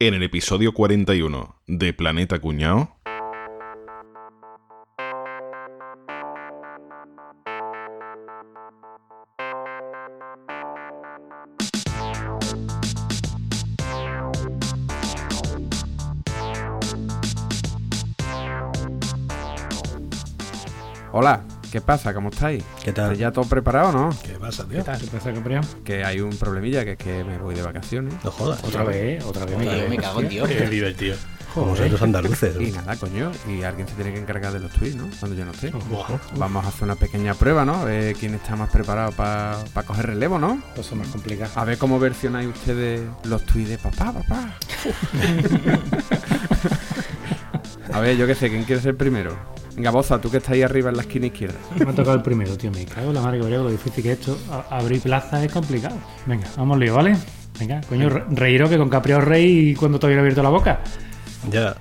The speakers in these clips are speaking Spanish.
En el episodio 41 de Planeta Cuñao. ¿Qué pasa? ¿Cómo estáis? ¿Qué tal? ¿Estáis ya todo preparado, no? ¿Qué pasa, tío? ¿Qué tal? ¿Qué pasa? Que hay un problemilla, que es que me voy de vacaciones. No jodas. Otra vez, otra vez me Otra vez me cago en Dios. Qué divertido. Como Joder. vosotros andaluces. Y nada, coño, y alguien se tiene que encargar de los tweets, ¿no? Cuando yo no esté. Vamos a hacer una pequeña prueba, ¿no? A ver quién está más preparado para coger relevo, ¿no? Cosa más complicada. A ver cómo versionáis ustedes los tweets de papá, papá. a ver, yo qué sé, ¿quién quiere ser primero? Venga, Boza, tú que estás ahí arriba en la esquina izquierda. Me ha tocado el primero, tío. Me cago en la madre que lo difícil que es esto. A- abrir plaza es complicado. Venga, vamos lío, ¿vale? Venga, coño, re- reíros que con Caprión rey y cuando todavía no he abierto la boca. Ya.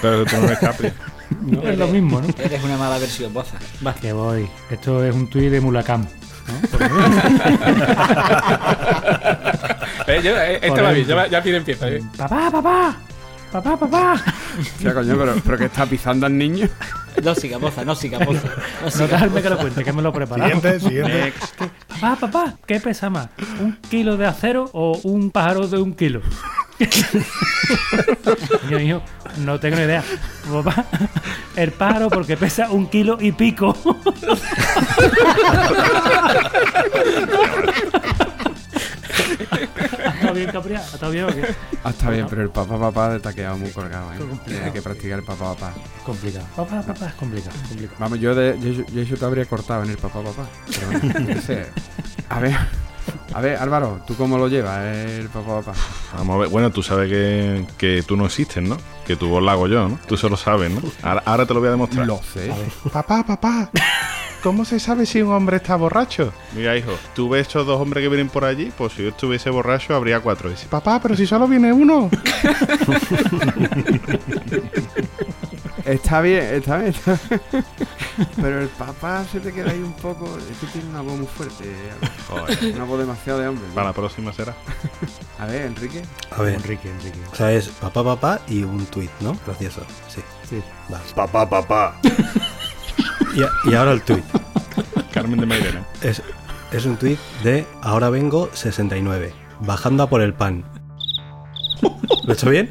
Pero tú no eres Capri. No es lo mismo, ¿no? Eres una mala versión, boza. Va, que voy. Esto es un tuit de Mulacam. Eh, yo, eh, este va bien, ya, ya bien empieza. eh. ¡Papá, papá! ¡Papá, papá! Ya, coño, pero, pero que está pisando al niño. No siga, boza, no siga, boza. No No siga, dejarme que lo cuente, que me lo he preparado. Siguiente, siguiente. Papá, papá, ¿qué pesa más? ¿Un kilo de acero o un pájaro de un kilo? Niño, hijo, no tengo ni idea. Papá, el pájaro porque pesa un kilo y pico. ¿Ha estado bien, o qué? Ah, está bien, pero el papá, papá te ha quedado muy colgado, ¿eh? Tienes que practicar el papá, papá. Complicado. Papá, papá, es complicado. complicado. Vamos, yo, de, yo, yo eso te habría cortado en el papá, papá. Pero bueno, yo qué sé. A ver, a ver, Álvaro, ¿tú cómo lo llevas, el papá, papá? Vamos a ver. Bueno, tú sabes que, que tú no existes, ¿no? Que tu voz la hago yo, ¿no? Tú solo sabes, ¿no? Ahora, ahora te lo voy a demostrar. Lo sé. Papá, papá. ¿Cómo se sabe si un hombre está borracho? Mira, hijo, tú ves estos dos hombres que vienen por allí, pues si yo estuviese borracho habría cuatro. Dice, papá, pero si solo viene uno. Está bien, está bien, está bien. Pero el papá se te queda ahí un poco. Es que tiene una voz muy fuerte. Joder. Una voz demasiado de hombre. ¿no? Para la próxima será. A ver, Enrique. A ver. Enrique, Enrique. O sea, es papá, papá y un tuit, ¿no? Gracioso. Sí. Sí. Va. Papá, papá. Y, ahora el tuit. Carmen de Mairena. Es, es un tuit de Ahora vengo 69. Bajando a por el pan. ¿Lo he hecho bien?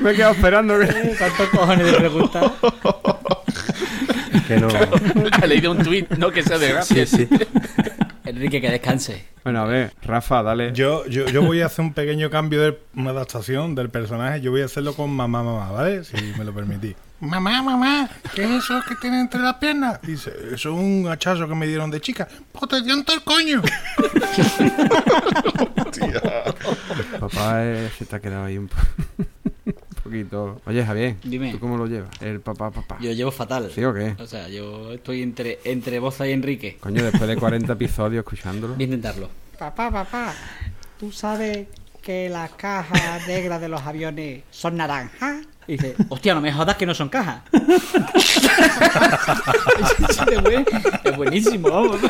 Me he quedado esperando. ¿Cuántos cojones de preguntar? Que no. Ha leído un tuit, no que sea de gracia. Sí, sí. Enrique, que descanse. Bueno, a ver, Rafa, dale. Yo, yo, yo voy a hacer un pequeño cambio de una adaptación del personaje. Yo voy a hacelo con mamá, mamá, ¿vale? Si me lo permitís. Mamá, mamá, ¿qué es eso que tiene entre las piernas? Dice, eso es un hachazo que me dieron de chica. Te dieron todo el coño. Papá eh, se te ha quedado ahí un, po- un poquito. Oye, Javier, Dime. ¿tú cómo lo llevas? El papá, papá. Yo llevo fatal. ¿Sí o qué? O sea, yo estoy entre, entre boza y Enrique. Coño, después de 40 episodios escuchándolo. Voy a intentarlo. Papá, papá, ¿tú sabes que las cajas negras de los aviones son naranjas? Y dice, hostia, no me jodas que no son cajas. es buenísimo, vamos.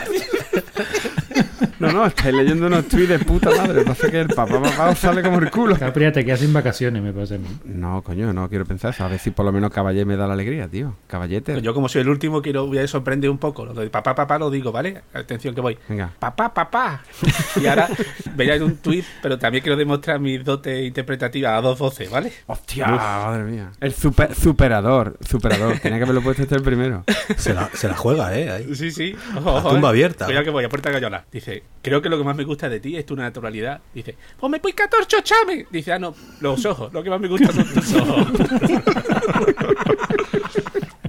No, no, estáis leyendo unos tweets de puta madre. Pasa que el papá, papá os sale como el culo. Capria, te quedas sin vacaciones, me parece a mí. No, coño, no quiero pensar eso. A ver si por lo menos Caballé me da la alegría, tío. Caballete. Yo, como soy el último, quiero voy a sorprender un poco. Lo de papá, papá lo digo, ¿vale? Atención que voy. Venga. Papá, papá. Y ahora veáis un tuit, pero también quiero demostrar mis dotes interpretativas a dos voces, ¿vale? Hostia, madre mía. El super, superador, superador. Tenía que haberlo puesto este el primero. Se la, se la juega, ¿eh? Ahí. Sí, sí. La tumba abierta. Cuidado que voy, a puerta gallola. Dice, creo que lo que más me gusta de ti es tu naturalidad. Dice, pues me puica torcho, chame. Dice, ah, no, los ojos. Lo que más me gusta son tus ojos.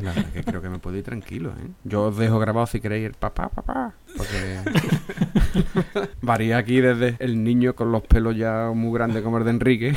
La verdad que creo que me puedo ir tranquilo, ¿eh? Yo os dejo grabado si queréis el papá, papá. Porque varía aquí desde el niño con los pelos ya muy grandes como el de Enrique.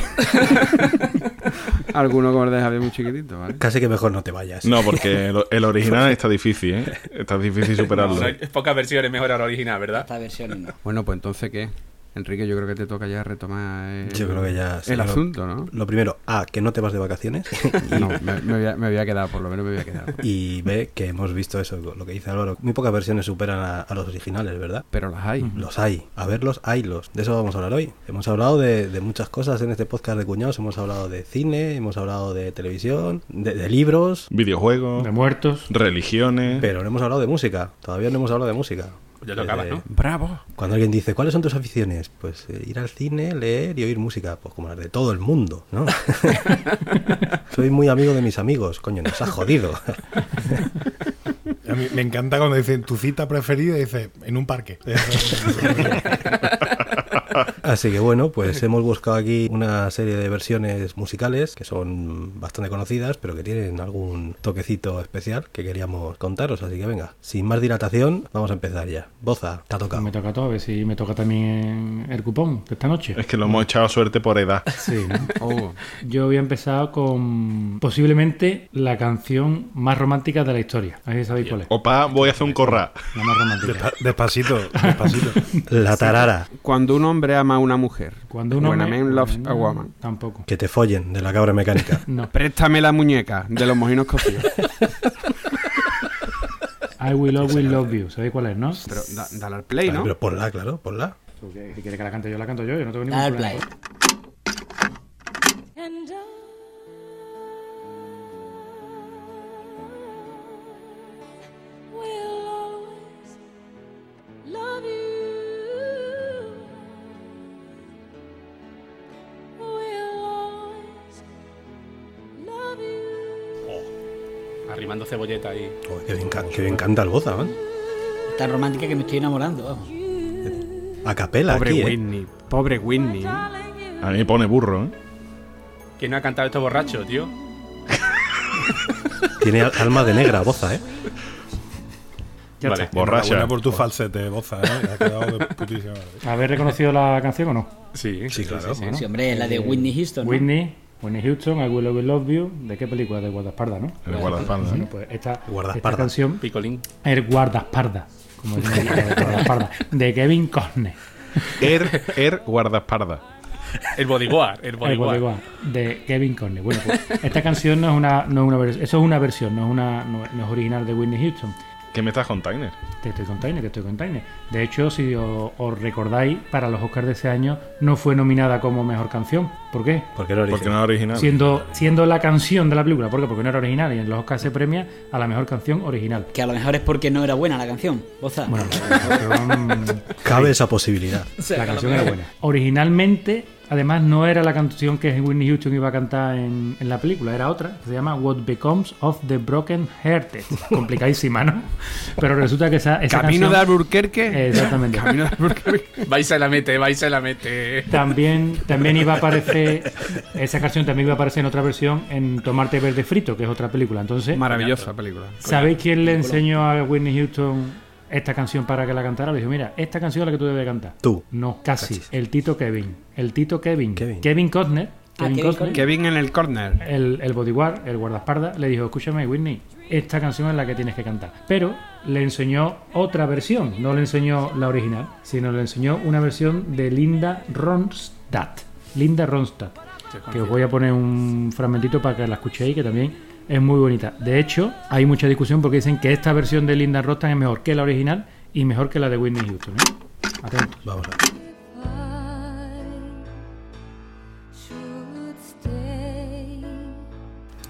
Alguno como el de Javier muy chiquitito, ¿vale? Casi que mejor no te vayas. No, porque el, el original está difícil, ¿eh? Está difícil superarlo. No, hay pocas versiones mejor a la original, ¿verdad? Esta versión no. Bueno, pues entonces, ¿qué? Enrique, yo creo que te toca ya retomar el, Yo creo que ya. sí, el lo- asunto, ¿no? Lo primero, A, que no te vas de vacaciones. No, me, me voy a, me voy a quedar, por lo menos me voy a quedar. Y B, que hemos visto eso, lo que dice Álvaro. Muy pocas versiones superan a, a los originales, ¿verdad? Pero las hay. Los hay. A verlos, haylos. De eso vamos a hablar hoy. Hemos hablado de, de muchas cosas en este podcast de cuñados. Hemos hablado de cine, hemos hablado de televisión, de, de libros. Videojuegos, De muertos. religiones. Pero no hemos hablado de música. Todavía no hemos hablado de música. Ya tocaba, Eh, ¿no? ¡Bravo! Cuando alguien dice, ¿cuáles son tus aficiones? Pues eh, ir al cine, leer y oír música. Pues como las de todo el mundo, ¿no? Soy muy amigo de mis amigos. Coño, nos ha jodido. A mí me encanta cuando dicen tu cita preferida, dice en un parque. Así que bueno, pues hemos buscado aquí una serie de versiones musicales que son bastante conocidas, pero que tienen algún toquecito especial que queríamos contaros. Así que venga, sin más dilatación, vamos a empezar ya. Boza, te ha tocado. Me toca todo, a ver si me toca también el cupón de esta noche. Es que lo hemos echado suerte por edad. Sí, ¿no? Oh, Yo voy a empezar con posiblemente la canción más romántica de la historia. A ver si sabéis cuál es. Opa, voy a hacer un corra. La más romántica. Despa- despacito, despacito. La tarara. cuando un hombre ama a una mujer. Cuando a me- man loves a woman. Tampoco. Que te follen de la cabra mecánica. No. Préstame la muñeca de los mojinos cocidos. I will always love you. ¿Sabéis cuál es, no? Pero da- dale al play, ¿no? Pero ponla, claro, ponla. Si quieres que la cante yo, la canto yo. Yo no tengo ningún Dale al problema. play. Cebolleta ahí. Joder, qué, bien, qué bien canta el Boza, ¿eh? Tan romántica que me estoy enamorando. vamos. A capela Pobre aquí, ¿eh? Whitney. Pobre Whitney. ¿eh? A mí me pone burro, ¿eh? ¿Quién no ha cantado esto borracho, tío? Tiene al- alma de negra, Boza, ¿eh? Vale. Borracha. Por tu falsete, Boza, ¿eh? Ha quedado de putísima. ¿Habéis reconocido la canción o no? Sí, Sí, claro. Bueno, Sí, hombre, es la de Whitney Houston. ¿no? Whitney, Whitney Houston, I Will Always Love You. ¿De qué película? De Guardaespaldas, ¿no? El guardaespaldas. Bueno, pues esta, canción Picolín. es Guardaespaldas. Como Guardaespaldas. De Kevin Costner. Er, er guardaespaldas. El bodyguard. El El bodyguard. bodyguard de Kevin Costner. Bueno, pues esta canción no es una, no es una versión, eso es una versión, no es una, no, no es original de Whitney Houston. ¿Qué me estás con Tyner? Te estoy con Tyner, te estoy con Tyner. De hecho, si os, os recordáis, para los Oscars de ese año no fue nominada como mejor canción. ¿Por qué? Porque no Porque no es original. Siendo, siendo la canción de la película. ¿Por qué? Porque no era original y en los Oscars se premia a la mejor canción original. Que a lo mejor es porque no era buena la canción. Boza. Bueno, la canción, Cabe esa posibilidad. la canción era buena. Originalmente, además, no era la canción que Whitney Houston iba a cantar en, en la película, era otra, que se llama What Becomes of the Broken Hearted. Complicadísima, ¿no? Pero resulta que esa, esa Camino de canción... Alburquerque. Exactamente. Camino de Alburquerque. Vais a la mete, vais a la mete. También, también iba a aparecer, esa canción también iba a aparecer en otra versión en Tomarte Verde Frito, que es otra película. Entonces, Maravillosa película. ¿sabéis quién le enseñó a Whitney Houston esta canción para que la cantara? Le dijo, mira, esta canción es la que tú debes cantar. Tú. No, casi. El Tito Kevin. El Tito Kevin. Kevin. Costner. Ah, Kevin Kevin Costner. Kevin en el corner. El, el bodyguard, el guardaespaldas, le dijo, escúchame, Whitney, esta canción es la que tienes que cantar. Pero le enseñó otra versión, no le enseñó la original, sino le enseñó una versión de Linda Ronstadt. Linda Ronstadt. Que os voy a poner un fragmentito para que la escuchéis, que también es muy bonita. De hecho, hay mucha discusión porque dicen que esta versión de Linda Ronstadt es mejor que la original y mejor que la de Whitney Houston. ¿eh? Atentos. Vamos a ver.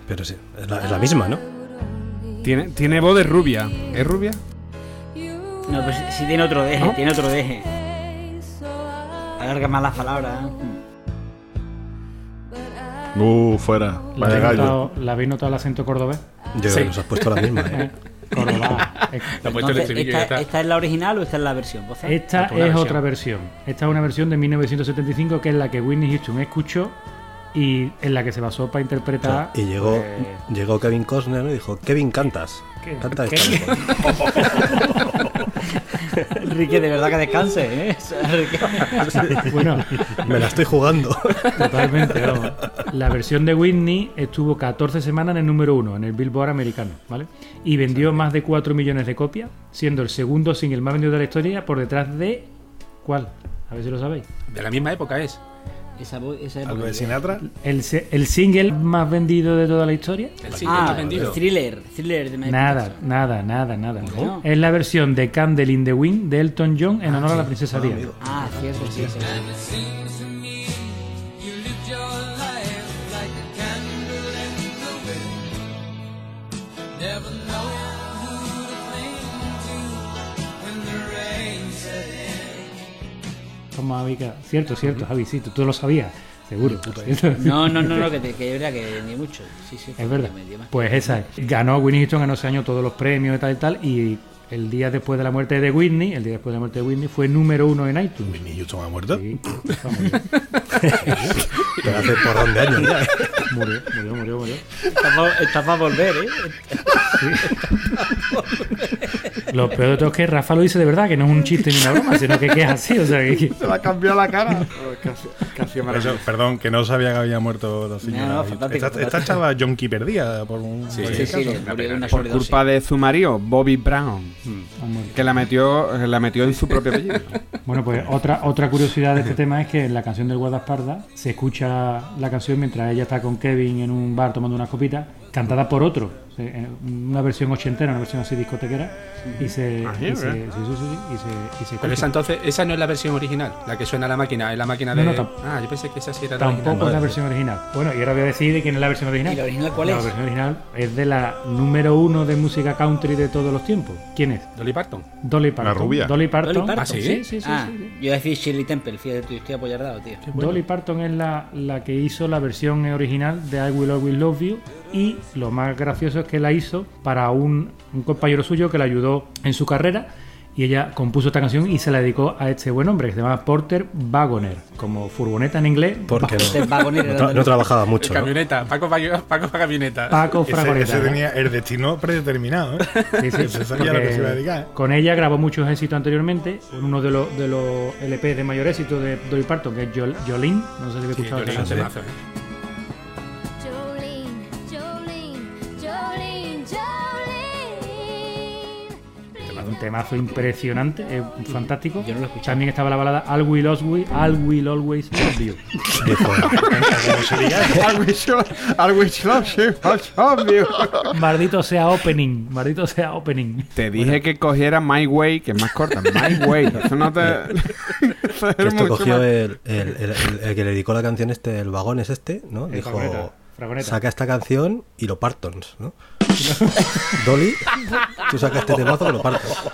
Pero sí, es la, es la misma, ¿no? Tiene, tiene voz de rubia. ¿Es rubia? No, pues si tiene otro deje, ¿No? tiene otro deje. Alarga más las palabras. ¿eh? Uh, fuera. ¿La Vaya habéis, notado, ¿La habéis notado el acento cordobés? Yo creo que nos has puesto la misma, Eh, ¿eh? Córdoba. Eh, Entonces, esta, está. ¿esta es la original o esta es la versión? Esta es versión. otra versión. Esta es una versión de 1975 que es la que Whitney Houston escuchó y en la que se basó para interpretar. Y llegó, pues, llegó Kevin Costner y dijo, Kevin, cantas. ¿Qué? Canta ¿Qué? esta. Enrique, de verdad que descanse, ¿eh? Bueno, Me la estoy jugando. totalmente. vamos. La versión de Whitney estuvo 14 semanas en el número uno, en el Billboard americano, ¿vale? Y vendió más de 4 millones de copias, siendo el segundo single más vendido de la historia por detrás de. ¿Cuál? A ver si lo sabéis. De la misma época es. Esa, esa ¿Algo de. Sinatra? El, el single más vendido de toda la historia. El single más Ah, vendido. el thriller, thriller de Michael Nada, Jackson. nada, nada, nada. No. Es la versión de Candle in the Wind de Elton John en honor a la princesa Diana. Ah, cierto, sí, sí. sí. Cierto, cierto, Javi, sí, tú, tú lo sabías, seguro. No, no, no, no, que, te- que es verdad que ni mucho. Sí, sí. Es verdad. Pues esa es. Ganó Whitney Houston, ganó ese año todos los premios y tal y tal. Y el día después de la muerte de Whitney, el día después de la muerte de Whitney, fue número uno en iTunes. ¿Whitney Houston ha muerto? Sí, vamos, murió, Pero hace porrón de años ya. murió, murió, murió, murió. Está para volver, ¿eh? Lo peor de todo es que Rafa lo dice de verdad, que no es un chiste ni una broma, sino que, que es así. O sea, que, Se le ha cambiado la cara. eso, perdón, que no sabía que había muerto la señora. No, no, fantástico, esta, chava Yonki perdida por un Sí, Sí, sí, una Por culpa de su marido, Bobby Brown, Hombre. que la metió, la metió en su propio apellido. Bueno, pues otra, otra curiosidad de este tema es que en la canción del guardaespaldas se escucha la canción mientras ella está con Kevin en un bar tomando unas copitas, cantada por otro, una versión ochentera, una versión así discotequera, y se, Ah, y se, ¿verdad? sí, sí, sí, sí, y se, y se Pero esa entonces, esa no es la versión original, la que suena a la máquina, es la máquina No, de. no, tam- ah, yo pensé que esa sí era la Tampoco original. es la versión original. Bueno, y ahora voy a decir de quién es la versión original. ¿Y la original cuál La es? versión original es de la número uno de música country de todos los tiempos. ¿Quién es? Dolly Parton. Dolly Parton. rubia. Dolly Parton. Dolly Parton. ¿Ah, sí? Sí, sí, sí. ah, sí, sí. yo iba a decir Shirley Temple, fíjate tú, estoy apoyardado, tío. Dolly Parton es la, la que hizo la versión original de I Will Always Love You y lo más gracioso es que la hizo para un, un compañero suyo que la ayudó en su carrera y ella compuso esta canción y se la dedicó a este buen hombre que se llama Porter Wagoner, como furgoneta en inglés. Porque no, no, era tra- no trabajaba mucho. ¿no? camioneta, Paco, Paco, camioneta. Paco Ese, Fragoneta. ese ¿eh? tenía el destino predeterminado. Sí, sí, Ese sabía lo que porque se iba a dedicar. Con ella grabó muchos éxitos anteriormente. Uno de los, de los LP de mayor éxito de Dolly Parton, que es Jol- Jolene. No sé si habéis Sí, escuchado Jolene, temazo impresionante, es fantástico. Yo no lo he escuchado. También estaba la balada All Will Always, All Will Always Love You. I wish love you. Maldito sea opening, maldito sea opening. Te dije que cogiera My Way, que es más corta. My Way. Eso no te. Esto cogió el, el- el- el- el que le dedicó la canción este, el vagón es este, ¿no? Dijo, Saca esta canción y lo Partons, ¿no? Dolly, tú sacas este temazo que lo partos.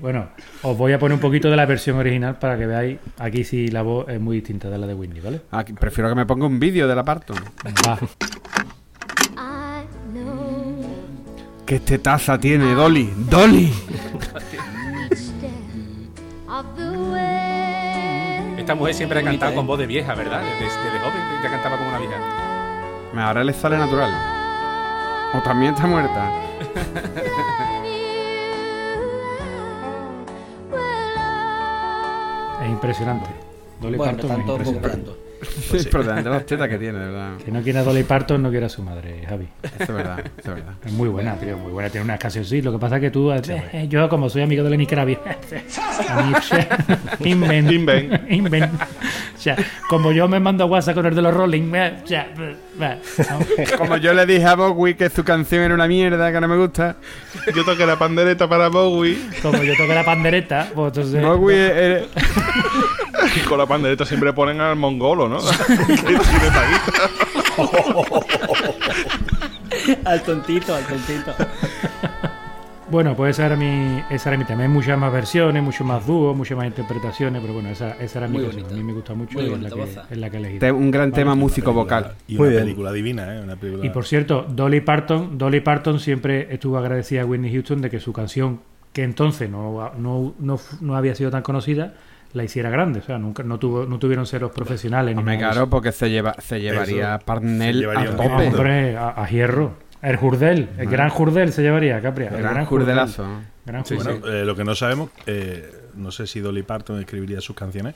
Bueno, os voy a poner un poquito de la versión original para que veáis. Aquí sí la voz es muy distinta de la de Whitney, ¿vale? Aquí, prefiero que me ponga un vídeo de la parto. Va. ¿Qué este taza tiene, Dolly? ¡Dolly! Esta mujer siempre ha cantado con voz de vieja, ¿verdad? Desde, desde joven ya cantaba como una vieja. Ahora le sale natural. O también está muerta. Es impresionante. Dolly Bueno, Parton es tanto impresionante. comprando. Sí, por delante de las tetas que tiene, de ¿verdad? Que no quiera a Dolly Parton, no quiera a su madre, Javi. Eso es verdad, eso es verdad. Es muy buena, tío, muy buena. Tiene unas canciones, sí. Lo que pasa es que tú, eh, eh, yo como soy amigo de Lenny Kravitz, invent, Invent. invent. O sea, como yo me mando a WhatsApp con el de los Rolling, eh, o sea, ¿no? Como yo le dije a Bowie que su canción era una mierda, que no me gusta. Yo toqué la pandereta para Bowie como yo toqué la pandereta, pues entonces... Bowie y con la pandereta siempre ponen al mongolo, Al tontito, al tontito. Bueno, pues esa era mi, esa era mi tema. Hay muchas más versiones, muchos más dúos, muchas más interpretaciones, pero bueno, esa, esa era mi Muy canción. A mí me gusta mucho Muy y es la, que, es la que he elegido. te- un gran tema músico vocal. Y Muy una bien. película divina, ¿eh? Una película... Y por cierto, Dolly Parton, Dolly Parton siempre estuvo agradecida a Whitney Houston de que su canción, que entonces no, no, no, no había sido tan conocida, la hiciera grande. O sea, nunca no tuvo, no tuvieron ceros profesionales. ni Hombre, nada de claro, porque se, lleva, se llevaría Eso, Parnell se llevaría a tope. Hombre, a, a hierro. El Jurdel, el gran Jurdel se llevaría, Capria. El Gran jurdelazo. Gran Sí, Jurdel. bueno, eh, lo que no sabemos, eh, no sé si Dolly Parton escribiría sus canciones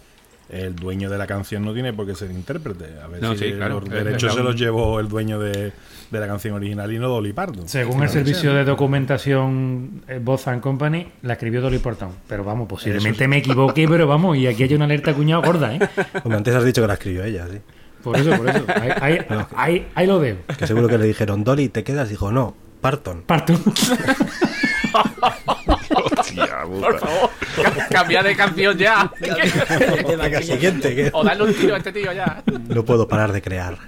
el dueño de la canción no tiene por qué ser intérprete. A ver No, si sí, claro. los derechos se los llevó el dueño de, de la canción original y no Dolly Parton. Según el servicio de documentación eh, Voz and Company, la escribió Dolly Parton. Pero vamos, posiblemente me equivoqué, pero vamos, y aquí hay una alerta cuñado gorda, ¿eh? Hombre, antes has dicho que la escribió ella, sí. Por eso, por eso. Ahí, ahí, ahí- ahí lo veo. Que seguro que le dijeron, Dolly, ¿te quedas? Dijo, no, Parton. Parton. Hostia, Por favor, cambia de canción ya. Venga, siguiente, que o darle un tiro a este tío ya. no puedo parar de crear.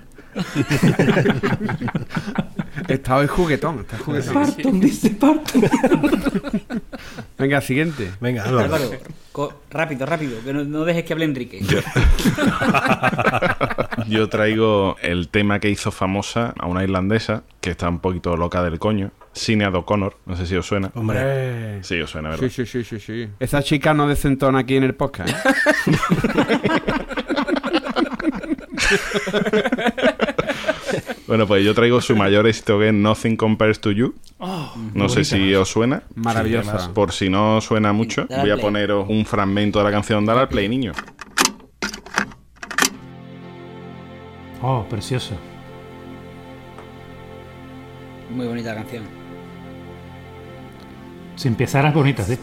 Está hoy juguetón. Está juguetón. Parton, dice Parton. Venga, siguiente. Venga, Álvaro. Álvaro, rápido, rápido, que no, no dejes que hable Enrique. Yo traigo el tema que hizo famosa a una irlandesa que está un poquito loca del coño. Sinead O'Connor. No sé si os suena. Hombre, Eh, Sí, os suena, ¿verdad? Sí, sí, sí, sí, sí. Esa chica no desentona aquí en el podcast. ¿eh? Bueno, pues yo traigo su mayor éxito que es Nothing Compares to You. no sé si os suena. Maravillosa. Por si no suena mucho, voy a poneros un fragmento de la canción Dale al Play, niño. Oh, precioso. Muy bonita canción. Si empezaras bonita, sí. Es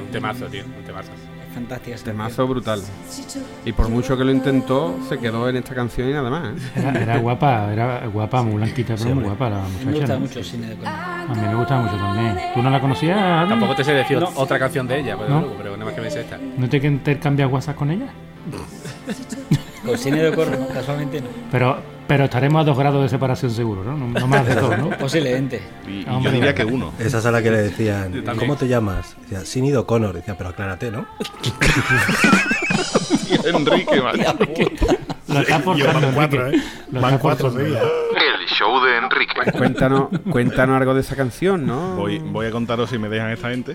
un temazo, tío. Un temazo. Es fantástica Temazo brutal. Y por mucho que lo intentó, se quedó en esta canción y nada más. ¿eh? Era, era guapa, era guapa, muy blanquita, pero muy guapa la canción. Me muchacha. gusta ¿no? mucho el cine de Conan. A mí me gusta mucho también. ¿Tú no la conocías? Tampoco te sé decir otra canción de ella, pues, No. luego, pero nada más que me sé esta. ¿No te que intercambias WhatsApp con ella? Con cine de corro, ¿no? casualmente no. Pero, pero estaremos a dos grados de separación seguro, ¿no? No, no más de dos, ¿no? Posiblemente. Y, y yo diría que uno. esa es a la que le decían. ¿cómo te llamas? Decía, Sinead O'Connor. Decía, pero aclárate, ¿no? Enrique, vale. Lo está van cuatro. ¿eh? Van cuatro. El show de Enrique. Cuéntanos, cuéntanos algo de esa canción, ¿no? Voy, voy a contaros si me dejan esta gente.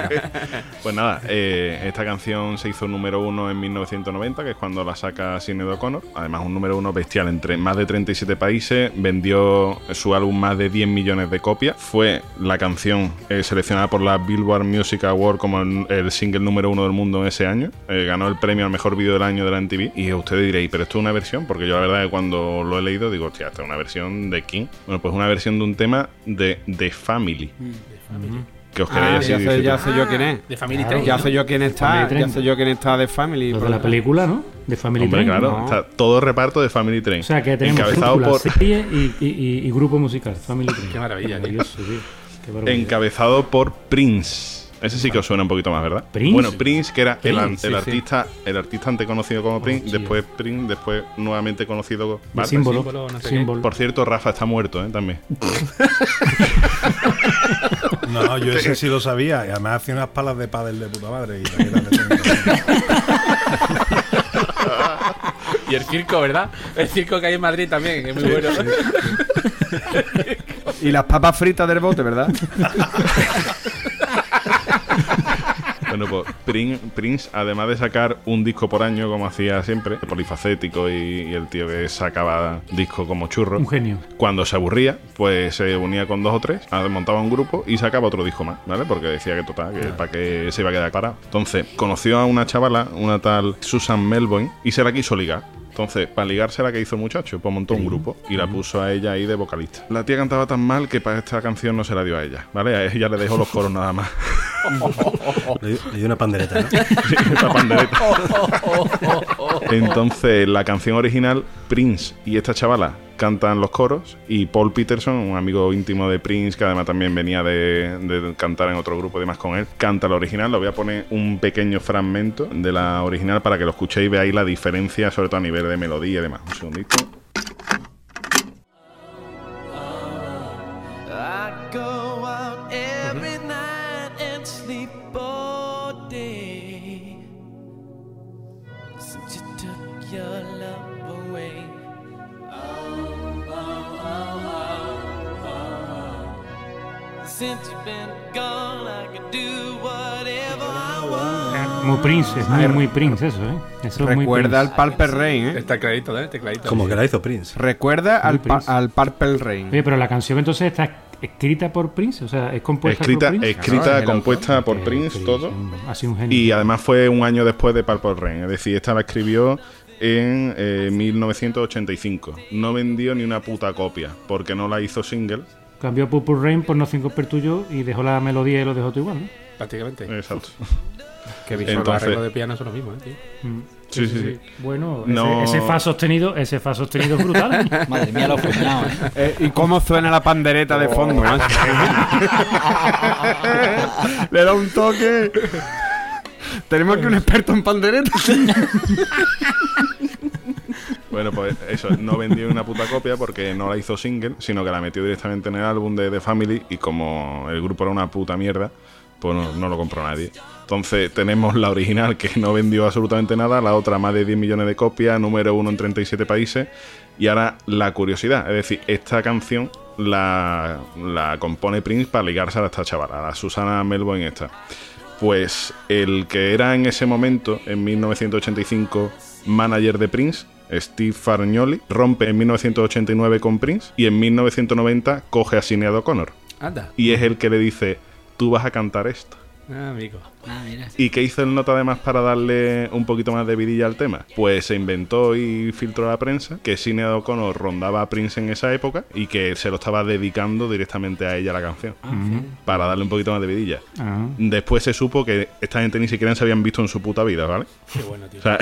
pues nada, eh, esta canción se hizo número uno en 1990, que es cuando la saca Sinead O'Connor. Además, un número uno bestial entre más de 37 países. Vendió su álbum más de 10 millones de copias. Fue la canción eh, seleccionada por la Billboard Music Award como el, el single número uno del mundo en ese año. Eh, ganó el premio al mejor vídeo del año de la MTV. Y ustedes diréis, ¿pero esto es una versión? Porque yo la verdad que cuando lo he leído digo, hostia, esta es una versión de quién. Bueno, pues una versión de un tema de The Family. Que os Ah, queréis así ya, sé, decir. ya sé yo quién es. De Family Claro, Train. Ya sé yo quién está. Ya sé yo quién está de Family. Lo de la película, ¿no? De Family Hombre, Train. claro, no. está todo reparto de Family Train. O sea, que tenemos encabezado película, por, serie y, y- y- y grupo musical. Family Train. Qué maravilla. Qué barbaridad. encabezado por Prince. Ese sí que os suena un poquito más, ¿verdad? ¿Prince? Bueno, Prince, que era el, an- Prince, el sí, artista, el artista antes conocido como Prince, después Prince, después nuevamente conocido como símbolo. símbolo, no sé símbolo. Por cierto, Rafa está muerto, ¿eh? También. No, yo ese sí lo sabía. Y además hacía unas palas de pádel de puta madre. Y también. Y el circo, ¿verdad? El circo que hay en Madrid también, es muy bueno. Y las papas fritas del bote, ¿verdad? Bueno, pues Prince, Prince, además de sacar un disco por año, como hacía siempre, polifacético y, y el tío que sacaba disco como churro, Un genio. cuando se aburría, pues se unía con dos o tres, ah, montaba un grupo y sacaba otro disco más, ¿vale? Porque decía que total, que para que se iba a quedar parado. Entonces, conoció a una chavala, una tal Susan Melbourne, y se la quiso ligar. Entonces, para ligarse la que hizo el muchacho, pues montó un grupo y la puso a ella ahí de vocalista. La tía cantaba tan mal que para esta canción no se la dio a ella, ¿vale? A ella le dejó los coros nada más. Le, dio una pandereta, ¿no? La pandereta. Entonces, la canción original, Prince y esta chavala cantan los coros y Paul Peterson, un amigo íntimo de Prince, que además también venía de, de cantar en otro grupo y demás con él, canta la original. Lo voy a poner un pequeño fragmento de la original para que lo escuchéis y veáis la diferencia, sobre todo a nivel de melodía y demás. Un segundito. Muy Prince, es muy, muy Prince eso, ¿eh? Eso es muy Recuerda Prince. al Purple Rain, ¿eh? Está clarito, ¿eh? Está clarito. Como que la hizo Prince. Recuerda al, pa- Prince. al Purple Rain. Oye, pero la canción entonces está escrita por Prince, o sea, es compuesta Escrita, por Prince. escrita el compuesta por Que Prince, todo. Ha sido un genio. Y además fue un año después de Purple Rain. Es decir, esta la escribió en eh, 1985. No vendió ni una puta copia porque no la hizo single. Cambió Purple Rain por No Cinco per tuyo y dejó la melodía y lo dejó todo igual, ¿no? Prácticamente. Exacto. Que visual, Entonces- los arreglos de piano son lo mismo, ¿eh, tío? Mm. Sí, sí, sí. Bueno, No. ese, ese fa sostenido, ese fa sostenido es brutal. Madre mía, lo fuñado, ¿eh? Eh, ¿Y cómo suena la pandereta de fondo? macho? Le da un toque. Tenemos aquí un experto en pandereta. Bueno, pues eso, no vendió una puta copia porque no la hizo single, sino que la metió directamente en el álbum de The Family y como el grupo era una puta mierda, pues no, lo compró nadie. Entonces tenemos la original que no vendió absolutamente nada, la otra más de 10 millones de copias, número uno en 37 países, y ahora la curiosidad, es decir, esta canción la, la compone Prince para ligarse a esta chavala, a la Susana Melbourne esta. Pues el que era en ese momento, en 1985, manager de Prince, Steve Fargnoli, rompe en 1989 con Prince y en 1990 coge a Sinead O'Connor. Anda. Y es el que le dice, tú vas a cantar esto. Ah, amigo. Ah, mira. ¿Y qué hizo el nota además para darle un poquito más de vidilla al tema? Pues se inventó y filtró a la prensa que Sinead O'Connor rondaba a Prince en esa época y que se lo estaba dedicando directamente a ella la canción. Para darle un poquito más de vidilla. Ah. Después se supo que esta gente ni siquiera se habían visto en su puta vida, ¿vale? Qué bueno, tío. O sea,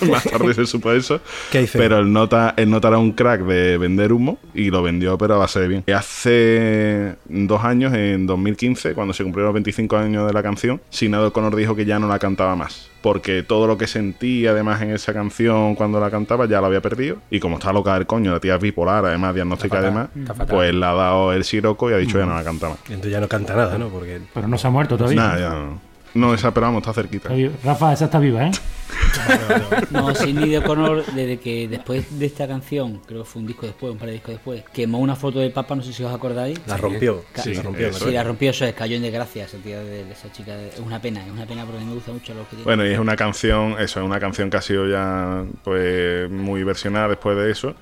más tarde se supo eso. ¿Qué hice? Pero el nota, el nota era un crack de vender humo y lo vendió, pero a base de bien. Y hace dos años, en 2015, cuando se cumplieron los 25 años de la canción, Sinead O'Connor dijo que ya no la cantaba más. Porque todo lo que sentía, además, en esa canción cuando la cantaba, ya lo había perdido. Y como está loca del coño, la tía es bipolar, además, diagnostica, fatal, además, pues le ha dado el siroco y ha dicho ya no la canta más. Entonces ya no canta nada, ¿no? Porque Pero no se ha muerto todavía. Nada, ya no. No, esa, pero vamos, está cerquita. Rafa, esa está viva, ¿eh? No, Sidney de O'Connor, desde que después de esta canción, creo que fue un disco después, un par de discos después, quemó una foto del Papa, no sé si os acordáis. la rompió. Ca- Sí, la rompió. eso ¿no? Sí, la rompió, eso es, cayó en desgracia esa tía de, de esa chica. Es una pena, es una pena porque me gusta mucho lo que tiene. Bueno, y es una canción, eso, es una canción que ha sido ya pues muy versionada después de eso.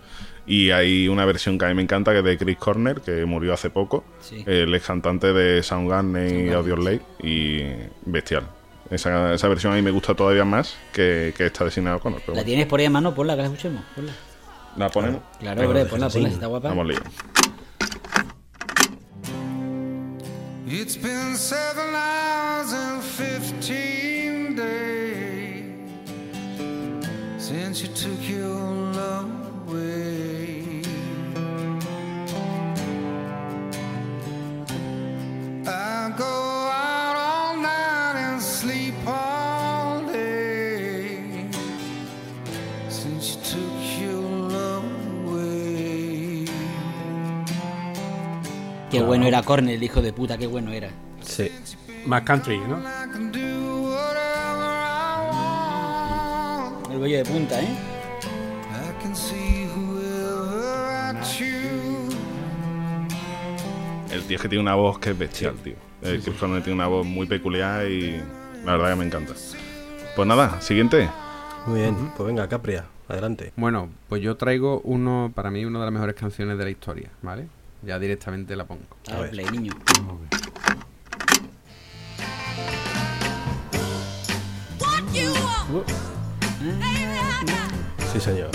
Y hay una versión que a mí me encanta, que es de Chris Corner, que murió hace poco. Sí. El ex cantante de Soundgarden y Audioslave. Y bestial. Esa, esa versión a mí me gusta todavía más que, que esta de Sinead O'Connor. ¿La bueno. tienes por ahí a mano? Ponla, que la escuchemos. Ponla. ¿La ponemos? Claro, hombre, ponla, ponla, si está guapa. Vamos lío. It's been seven hours and fifteen days since you took your love away. Qué bueno era Cornel, el hijo de puta, qué bueno era. Sí. Más country, ¿no? El vello de punta, ¿eh? Tío es que tiene una voz que es bestial, tío. El Chris Cornell tiene una voz muy peculiar y la verdad que me encanta. Pues nada, siguiente. Muy bien. Pues venga, Capria, adelante. Bueno, pues yo traigo uno, para mí, una de las mejores canciones de la historia, ¿vale? Ya directamente la pongo. A ver, play, niño. Sí, señor.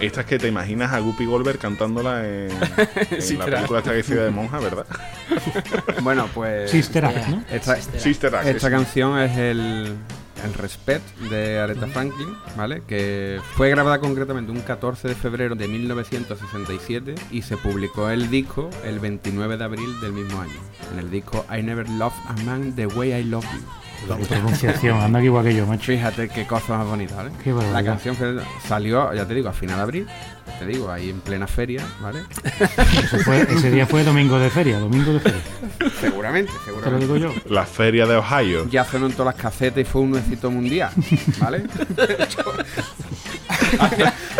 Esta es que te imaginas a Guppy Goldberg cantándola en, en Sí, la película esta que de monja, ¿verdad? Bueno, pues... Sister Act, ¿no? Esta, Sister Act. esta canción es el, el Respect de Aretha Franklin, ¿vale? Que fue grabada concretamente un 14 de febrero de 1967 y se publicó el disco el 29 de abril del mismo año. En el disco I Never Loved a Man the Way I Love You. La pronunciación, anda aquí igual que yo, macho. Fíjate qué cosa más bonita, ¿vale? Qué. La canción que salió, ya te digo, a final de abril, te digo, ahí en plena feria, ¿vale? Eso fue- ese día fue domingo de feria, domingo de feria. seguramente, Te lo seguramente. digo yo. La feria de Ohio. Ya sonó en todas las casetas y fue un éxito mundial, ¿vale?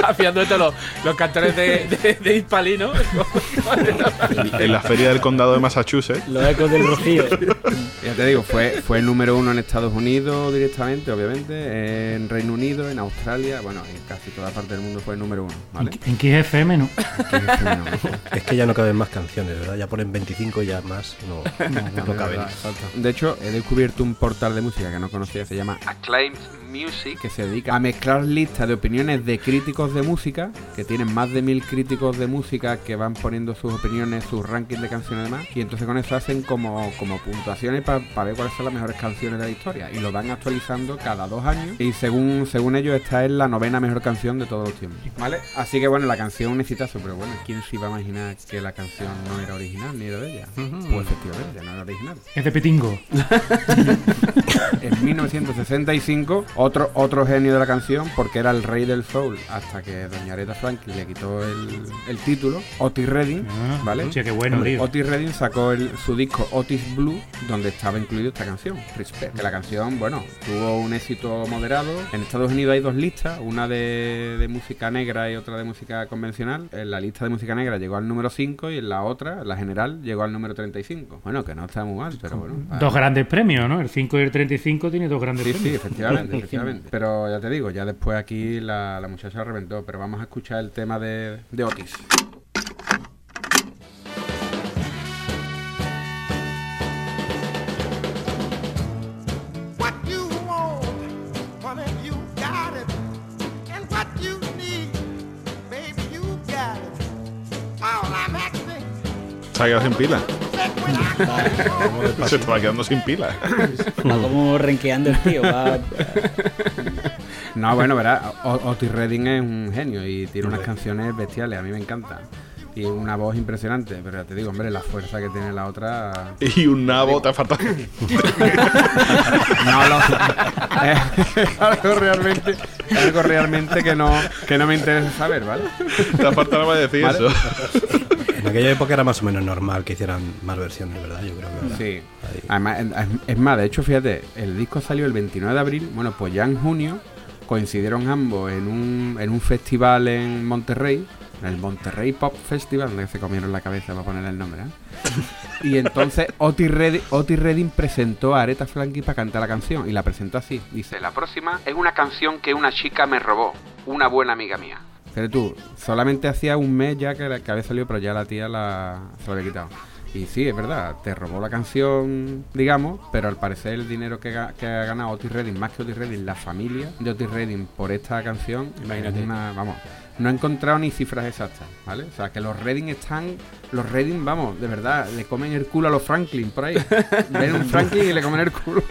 Afiando esto los, los cantores de, de, de Hispalino. En, en la feria del condado de Massachusetts. Los ecos del rocío. Ya te digo, fue, fue el número uno en Estados Unidos directamente, obviamente, en Reino Unido, en Australia, bueno, en casi toda parte del mundo fue el número uno, ¿vale? En XFM no. Es que ya no caben más canciones, ¿verdad? Ya ponen 25 y ya más no, no, caben. De hecho, he descubierto un portal de música que no conocía, se llama Acclaimed Music, que se dedica a mezclar listas de opiniones de críticos de música, que tienen más de mil críticos de música que van poniendo sus opiniones, sus rankings de canciones y demás, y entonces con eso hacen como, como puntuaciones para ver cuáles son las mejores canciones de la historia, y lo van actualizando cada dos años, y según, según ellos esta es la novena mejor canción de todos los tiempos, ¿vale? Así que bueno, la canción un exitazo, pero bueno, ¿quién se iba a imaginar que la canción no era original ni era de ella? Pues efectivamente, no era original. Es de Pitingo. en 1965, otro, otro genio de la canción, porque era el rey del soul, hasta que Doña Aretha Franklin le quitó el, el título, Otis Redding, Ah, ¿vale? qué bueno, tío. Otis Redding sacó el- su disco Otis Blue, donde estaba incluido esta canción, Respect. Que la canción, bueno, tuvo un éxito moderado. En Estados Unidos hay dos listas, una de, de música negra y otra de música convencional. En la lista de música negra llegó al número 5 y en la otra, la general, llegó al número 35. Bueno, que no está muy mal, pero bueno. Dos grandes premios, ¿no? El 5 y el 35 tiene dos grandes Sí, sí, premios. efectivamente, efectivamente. Pero ya te digo, ya después aquí la, la muchacha reventó. Pero vamos a escuchar el tema de, de Otis. Se ha quedado sin pila. Se estaba quedando sin pila. Va como renqueando el tío. Va, No, bueno, verás, Otis Redding es un genio y tiene unas canciones bestiales, a mí me encanta. Y una voz impresionante, pero ya te digo, hombre, la fuerza que tiene la otra. Y un nabo te ha faltado. No, lo, es algo realmente, es algo realmente que no, que no me interesa saber, ¿vale? Te ha faltado más decir ¿Vale? eso. En aquella época era más o menos normal que hicieran más versiones, ¿verdad? Yo creo que ahora- Sí. Ahí. Además, es- es más, de hecho, fíjate, el disco salió el 29 de abril. Bueno, pues ya en junio coincidieron ambos en un, en un festival en Monterrey, en el Monterrey Pop Festival, donde se comieron la cabeza para poner el nombre. ¿eh? Y entonces Otis Redding, Otis Redding presentó a Aretha Franklin para cantar la canción y la presentó así. Dice, la próxima es una canción que una chica me robó, una buena amiga mía. Pero tú, solamente hacía un mes ya que, la- que había salido, pero ya la tía la, se la había quitado. Y sí, es verdad, te robó la canción, digamos, pero al parecer el dinero que, ha ganado Otis Redding, más que Otis Redding, la familia de Otis Redding por esta canción, Imagínate. es una- vamos, no he encontrado ni cifras exactas, ¿vale? O sea, que los Redding están, los Redding, vamos, de verdad, le comen el culo a los Franklin por ahí. Ven un Franklin y le comen el culo.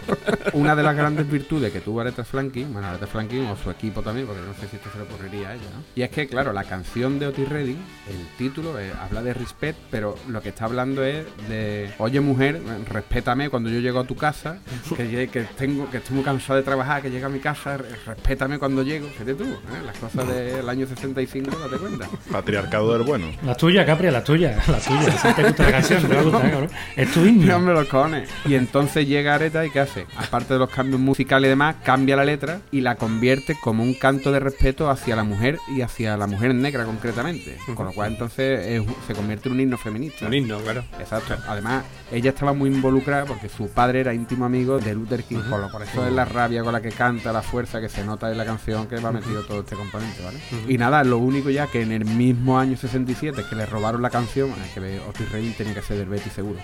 una de las grandes virtudes que tuvo Aretha Franklin, bueno, Aretha Franklin o su equipo también, porque no sé si esto se le ocurriría a ella, ¿no? Y es que, claro, la canción de Otis Redding, el título eh, habla de respect, pero lo que está hablando es de, oye mujer, respétame cuando yo llego a tu casa, que, que tengo, que estoy muy cansado de trabajar, que llego a mi casa, re- respétame cuando llego, fíjate tú, ¿eh? las cosas del año 65, date cuenta. Patriarcado del bueno. La tuya, Capri, la tuya. La tuya. Si te gusta la canción, te va a gustar, cabrón. Es tu No, himno. hombre, los cojones. Y entonces llega Areta y ¿qué hace? Aparte de los cambios musicales y demás, cambia la letra y la convierte como un canto de respeto hacia la mujer y hacia la mujer negra concretamente. Con lo cual entonces es- se convierte en un himno feminista. Un himno, claro. Exacto. Además, ella estaba muy involucrada porque su padre era íntimo amigo de Luther King. Por lo- Por eso es la rabia con la que canta, la fuerza que se nota en la canción que va metido todo este componente, ¿vale? Y nada, lo único ya que en el mismo año 67 que le robaron la canción, es que ve, Otis Redding tenía que ser del Betty seguro.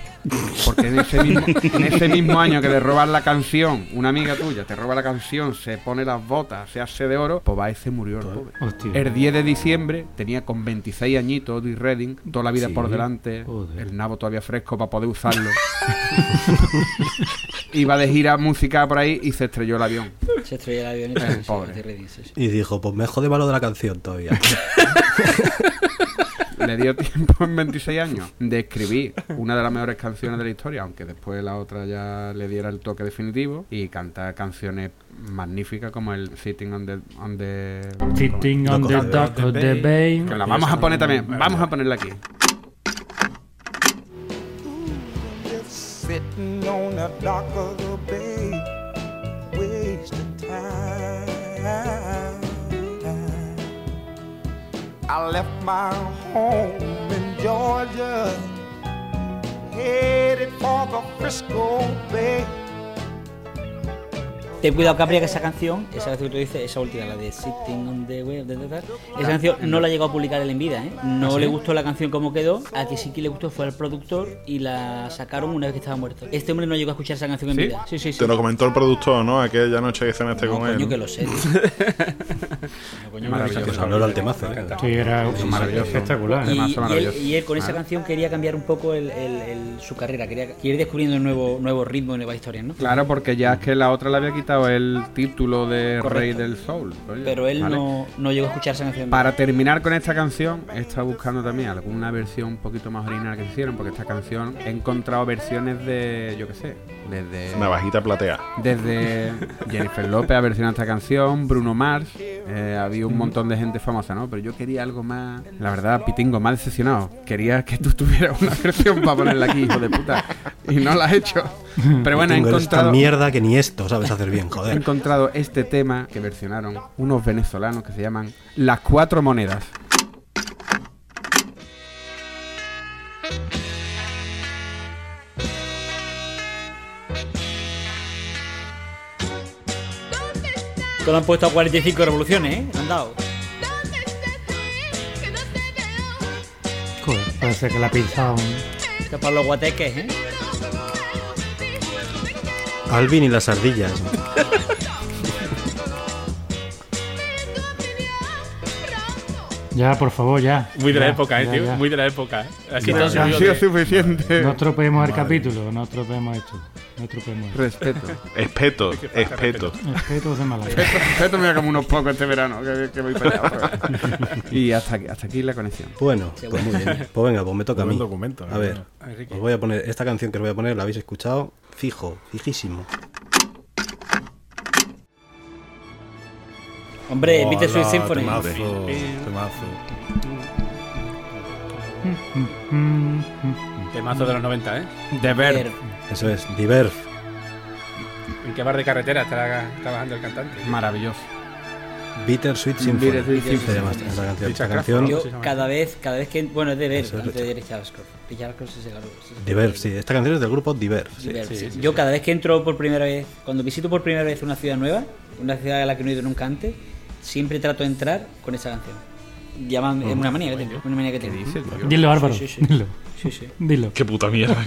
Porque en ese, mismo, en ese mismo año que le roban la canción, una amiga tuya te roba la canción, se pone las botas, se hace de oro, pues va y se murió el pobre. Hostia. El 10 de diciembre tenía con 26 añitos Otis Redding, toda la vida Sí. por delante, Joder. el nabo todavía fresco para poder usarlo. Iba de gira música por ahí y se estrelló el avión. se estrella el avión y sí, sí, pobre. Redding, sí, sí. Y dijo, pues me jode malo de la canción todavía. Le dio tiempo en 26 años de escribir una de las mejores canciones de la historia, aunque después la otra ya le diera el toque definitivo, y cantar canciones magníficas como el Sitting on the... On the Sitting on the dock of the bay. que la vamos a poner también, vamos a ponerla aquí. sitting on the dock of the bay, wasting time. I left my home in Georgia, headed for the Frisco Bay. Ten cuidado, Capri, que esa canción, esa canción que tú dices, esa última, la de Sitting on the Way of the Dead, esa canción no la llegó a publicar él en vida, ¿eh? No ¿Ah, sí? le gustó la canción como quedó, a que sí que le gustó fue al productor y la sacaron una vez que estaba muerto. Este hombre no llegó a escuchar esa canción en ¿Sí? vida. Sí, sí, sí. Te lo comentó el productor, ¿no? Aquella noche que cenaste No, con él. coño, ¿no? que lo sé. tío. No, coño, Maravilloso. habló el temazo, ¿eh? Sí, era maravilloso. espectacular. Y, él, y él con esa Vale. canción quería cambiar un poco el- el- el- su carrera, quería ir descubriendo nuevo, nuevo ritmo y nuevas historias, ¿no? Claro, porque ya es que la otra le había quitado el título de Correcto. Rey del Soul. oye, Pero él ¿vale? no, no llegó a escuchar esa canción. Para terminar con esta canción, he estado buscando también alguna versión un poquito más original que se hicieron, porque esta canción he encontrado versiones de, yo qué sé, desde... Navajita platea. Desde Jennifer López ha versionado esta canción, Bruno Mars, eh, había un montón de gente famosa, ¿no? Pero yo quería algo más, la verdad, Pitingo, más decepcionado. Quería que tú tuvieras una versión para ponerla aquí, hijo de puta. Y no la has hecho. Pero bueno, he Tengo esta encontrado, mierda que ni esto sabes hacer bien, he joder. encontrado este tema que versionaron unos venezolanos que se llaman Las Cuatro Monedas. Todo han puesto a 45 revoluciones, ¿eh? Han dado. Joder, parece que la ha pinzado. un- Esto es para los guateques, ¿eh? Alvin y las ardillas. Ya, por favor, ya. Muy de la Ya, época, eh, ya, tío. ya. Muy de la época. eh. Así ya. Ha sido de- suficiente. No estropeemos el capítulo, no estropeemos esto. No estropeemos esto. Respeto. Espeto, espeto. Respeto de Málaga. Respeto me voy a como unos pocos este verano, que, que voy para allá. Y hasta aquí, hasta aquí la conexión. Bueno, pues muy bien. Pues venga, pues me toca a mí. documento, A ver, Enrique. os voy a poner esta canción que os voy a poner, la habéis escuchado, fijo, fijísimo. Hombre, the Sweet Hola, Symphony. Temazo, temazo. Temazo de los 90, ¿eh? De ver. Ver. Eso es, Diverf. ¿En qué bar de carretera está trabajando el cantante? Maravilloso. Bitter Sweet Symphony. Bitter Sweet esta canción. Esta. Yo cada vez, cada vez que. Bueno, es de ver, Eso es antes de Richard. Ashcroft. Richard Ashcroft es el es el- Diverf, sí. Esta canción es del grupo Diverf. sí. Diverf, sí, sí. sí, Yo sí. cada vez que entro por primera vez, cuando visito por primera vez una ciudad nueva, una ciudad a la que no he ido nunca antes, siempre trato de entrar con esa canción. Llaman, es una manía que tengo. Una manía que tengo. dices, tío? Dilo, Álvaro. Sí, sí, sí. Dilo. Sí, sí. Dilo. Qué puta mierda.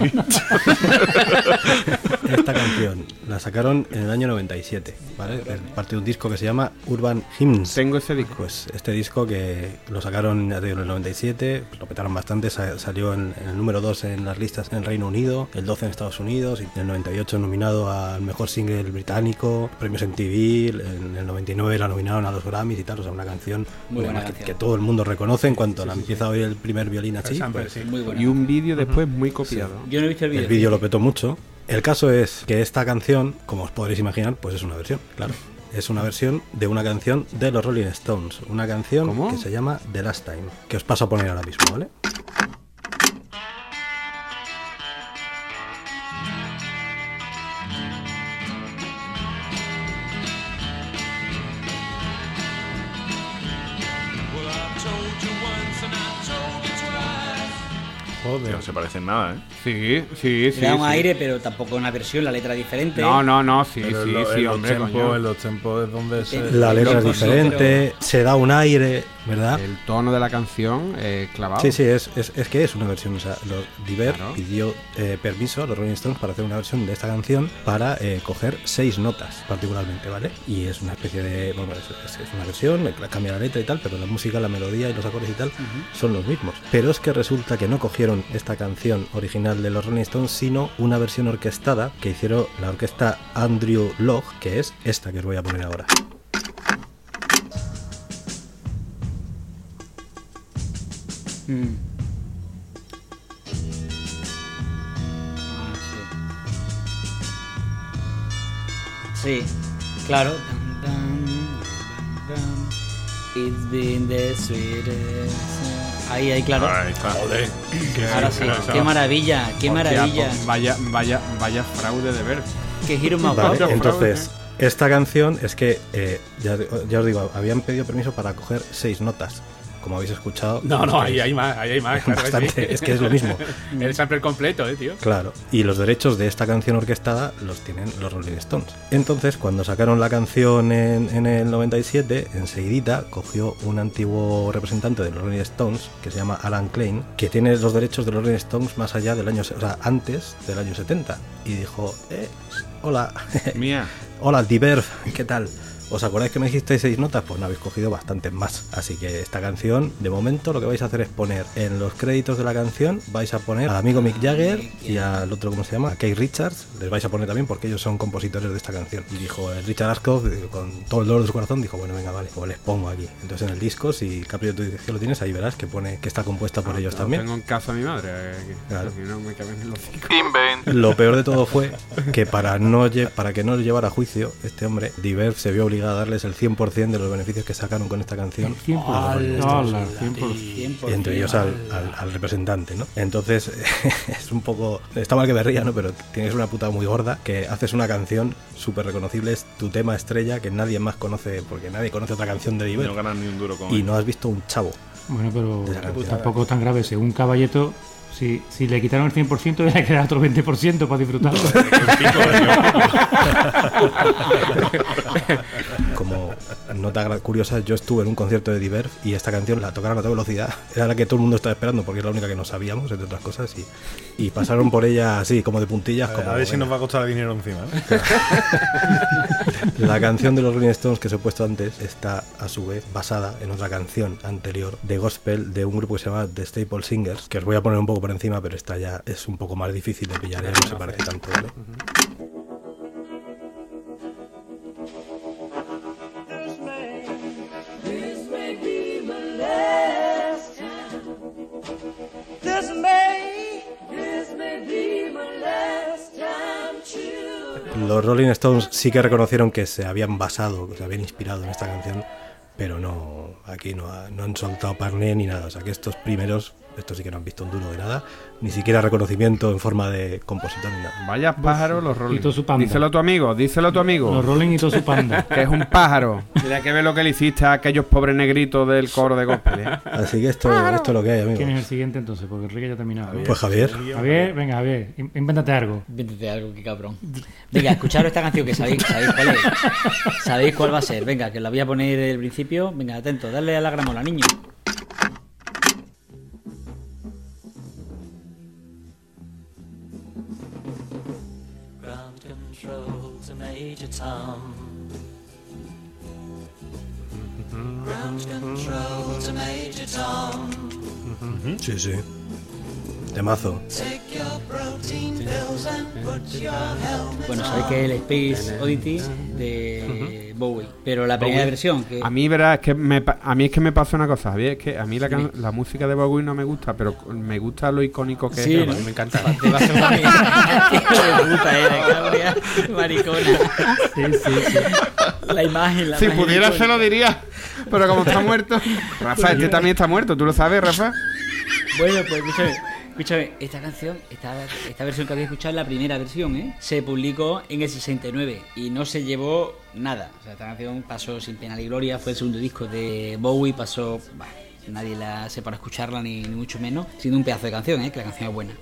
Esta canción la sacaron en el año 97, ¿vale? Parte de un disco que se llama Urban Hymns. Tengo ese disco. Pues este disco que lo sacaron ya te digo, en el 97, pues lo petaron bastante, sa- salió en, en el número 2 en las listas en el Reino Unido, el 12 en Estados Unidos, y en el 98 nominado al mejor single británico, premios en TV, en el 99 la nominaron a los Grammys y tal, o sea, una canción, Muy buena que, canción. que todo el mundo reconoce en cuanto la empieza a oír el primer violín así. Pues, sí. Muy buena. Y un vídeo después muy copiado. Yo no he visto el vídeo. el vídeo lo petó mucho. El caso es que esta canción, como os podréis imaginar, pues es una versión, claro. Es una versión de una canción de los Rolling Stones. Una canción ¿Cómo? que se llama The Last Time. Que os paso a poner ahora mismo, ¿vale? Joder. no se parecen nada, ¿eh? Sí, sí, sí. Le da un sí. aire, pero tampoco una versión, la letra diferente. No, no, no, sí, Pero sí, sí, hombre, coño. en los tempos es donde se... La letra es diferente, se da un aire, ¿verdad? El tono de la canción eh, clavado. Sí, sí, es, es, es que es una versión. O sea, los Diver Claro. pidió eh, permiso a los Rolling Stones para hacer una versión de esta canción para eh, coger seis notas, particularmente, ¿vale? Y es una especie de. Bueno, es, es- una versión, le cambia la letra y tal, pero la música, la melodía y los acordes y tal son los mismos. Pero es que resulta que no cogieron esta canción original de los Rolling Stones, sino una versión orquestada que hicieron la orquesta Andrew Log, que es esta que os voy a poner ahora. Mm. Ah, sí. Sí, claro. Dun, dun, dun, dun. It's been the sweetest. Ahí, ahí, claro. Ahí está. Joder. Ahora sí. Qué maravilla, qué Hostia, maravilla. pues vaya, vaya, vaya fraude de ver. Qué giro más Vale, entonces, esta canción es que, eh, ya, ya os digo, habían pedido permiso para coger seis notas. Como habéis escuchado. No, no, ahí hay más, ahí hay más. Claro que sí. Bastante, es que es lo mismo. El sampler completo, eh, tío. Claro, y los derechos de esta canción orquestada los tienen los Rolling Stones. Entonces, cuando sacaron la canción en, en el 97, enseguidita cogió un antiguo representante de los Rolling Stones, que se llama Alan Klein, que tiene los derechos de los Rolling Stones más allá del año, o sea, antes del año 70. Y dijo, eh, hola, Mía. hola, Diverf, ¿qué tal? ¿Os acordáis que me dijisteis seis notas? Pues no habéis cogido bastantes más. Así que esta canción, de momento, lo que vais a hacer es poner en los créditos de la canción, vais a poner al amigo Mick Jagger y al otro, ¿cómo se llama? A Keith Richards. Les vais a poner también porque ellos son compositores de esta canción. Y dijo el Richard Ashcroft, eh, con todo el dolor de su corazón, dijo, bueno, venga, vale, pues les pongo aquí. Entonces en el disco, si Capri de tu dirección lo tienes, ahí verás que pone que está compuesta por ellos Lo también. Tengo en casa a mi madre. eh, que- Claro. Si no me los. Lo peor de todo fue que para, no lle- para que no le llevara a juicio, este hombre, Diverf se vio obligado a darles el 100% de los beneficios que sacaron con esta canción. 100%. Hola, 100%. Y entre ellos al, al- al representante, ¿no? Entonces es un poco... Está mal que me ría, ¿no? Pero tienes una puta muy gorda que haces una canción súper reconocible, es tu tema estrella que nadie más conoce, porque nadie conoce otra canción de No Diverf. ganan ni un duro con Y él. no has visto un chavo. Bueno, pero tampoco es tan grave. Según Caballeto, si, si le quitaron el 100%, le queda otro 20% para disfrutarlo. Nota curiosa, yo estuve en un concierto de Diverf y esta canción la tocaron a toda velocidad. Era la que todo el mundo estaba esperando porque es la única que no sabíamos, entre otras cosas. Y, y pasaron por ella así, como de puntillas. A, Como, a ver si venga. nos va a costar dinero encima. ¿eh? La canción de los Rolling Stones que os he puesto antes está a su vez basada en otra canción anterior de gospel de un grupo que se llama The Staple Singers, que os voy a poner un poco por encima, pero esta ya es un poco más difícil de pillar, ya no se parece tanto. ¿vale? Rolling Stones sí que reconocieron que se habían basado, que se habían inspirado en esta canción, pero no, aquí no, no han soltado parné ni nada. O sea que estos primeros, estos sí que no han visto un duro de nada, ni siquiera reconocimiento en forma de compositor ni nada. Vaya pájaro los Rolling. Y todo su panda. Díselo a tu amigo, díselo a tu amigo. Los Rolling y todo su panda. Que es un pájaro. Tienes que ver lo que le hiciste a aquellos pobres negritos del coro de gospel. ¿eh? Así que esto, esto es lo que hay, ¿Quién es el siguiente entonces? Porque Enrique ya ha terminado. Pues Javier. Javier, venga, Javier, in- invéntate algo. Invéntate algo, qué cabrón. Venga, escucharos esta canción que sabéis, sabéis cuál es. Sabéis cuál va a ser. Venga, que la voy a poner del principio. Venga, atento, dale a la gramola, niño. Major Tom. Mm-hmm. Ground control to Major Tom. Mm-hmm. Sí, sí. Temazo. Bueno, sabéis que es el Space Oddity de Bowie. Pero la primera Bowie. versión, que A mí, verás, es que me, pa- a mí es que me pasa una cosa, Javier, es que a mí la, can- la música de Bowie no me gusta, pero me gusta lo icónico que Sí, es. ¿no? Me encanta. te va a eh, maricona. Sí, sí, sí. La imagen, la Si imagen pudiera icónica. se lo diría, pero como está muerto. Rafa, este también está muerto, ¿tú lo sabes, Rafa? Bueno, pues escúchame, escúchame, esta canción, esta, esta versión que habéis escuchado es la primera versión, ¿eh? Se publicó en el 69 y no se llevó nada. O sea, esta canción pasó sin pena ni gloria, fue el segundo disco de Bowie, pasó... bah, nadie la hace para escucharla, ni, ni mucho menos, siendo un pedazo de canción, ¿eh? Que la canción es buena.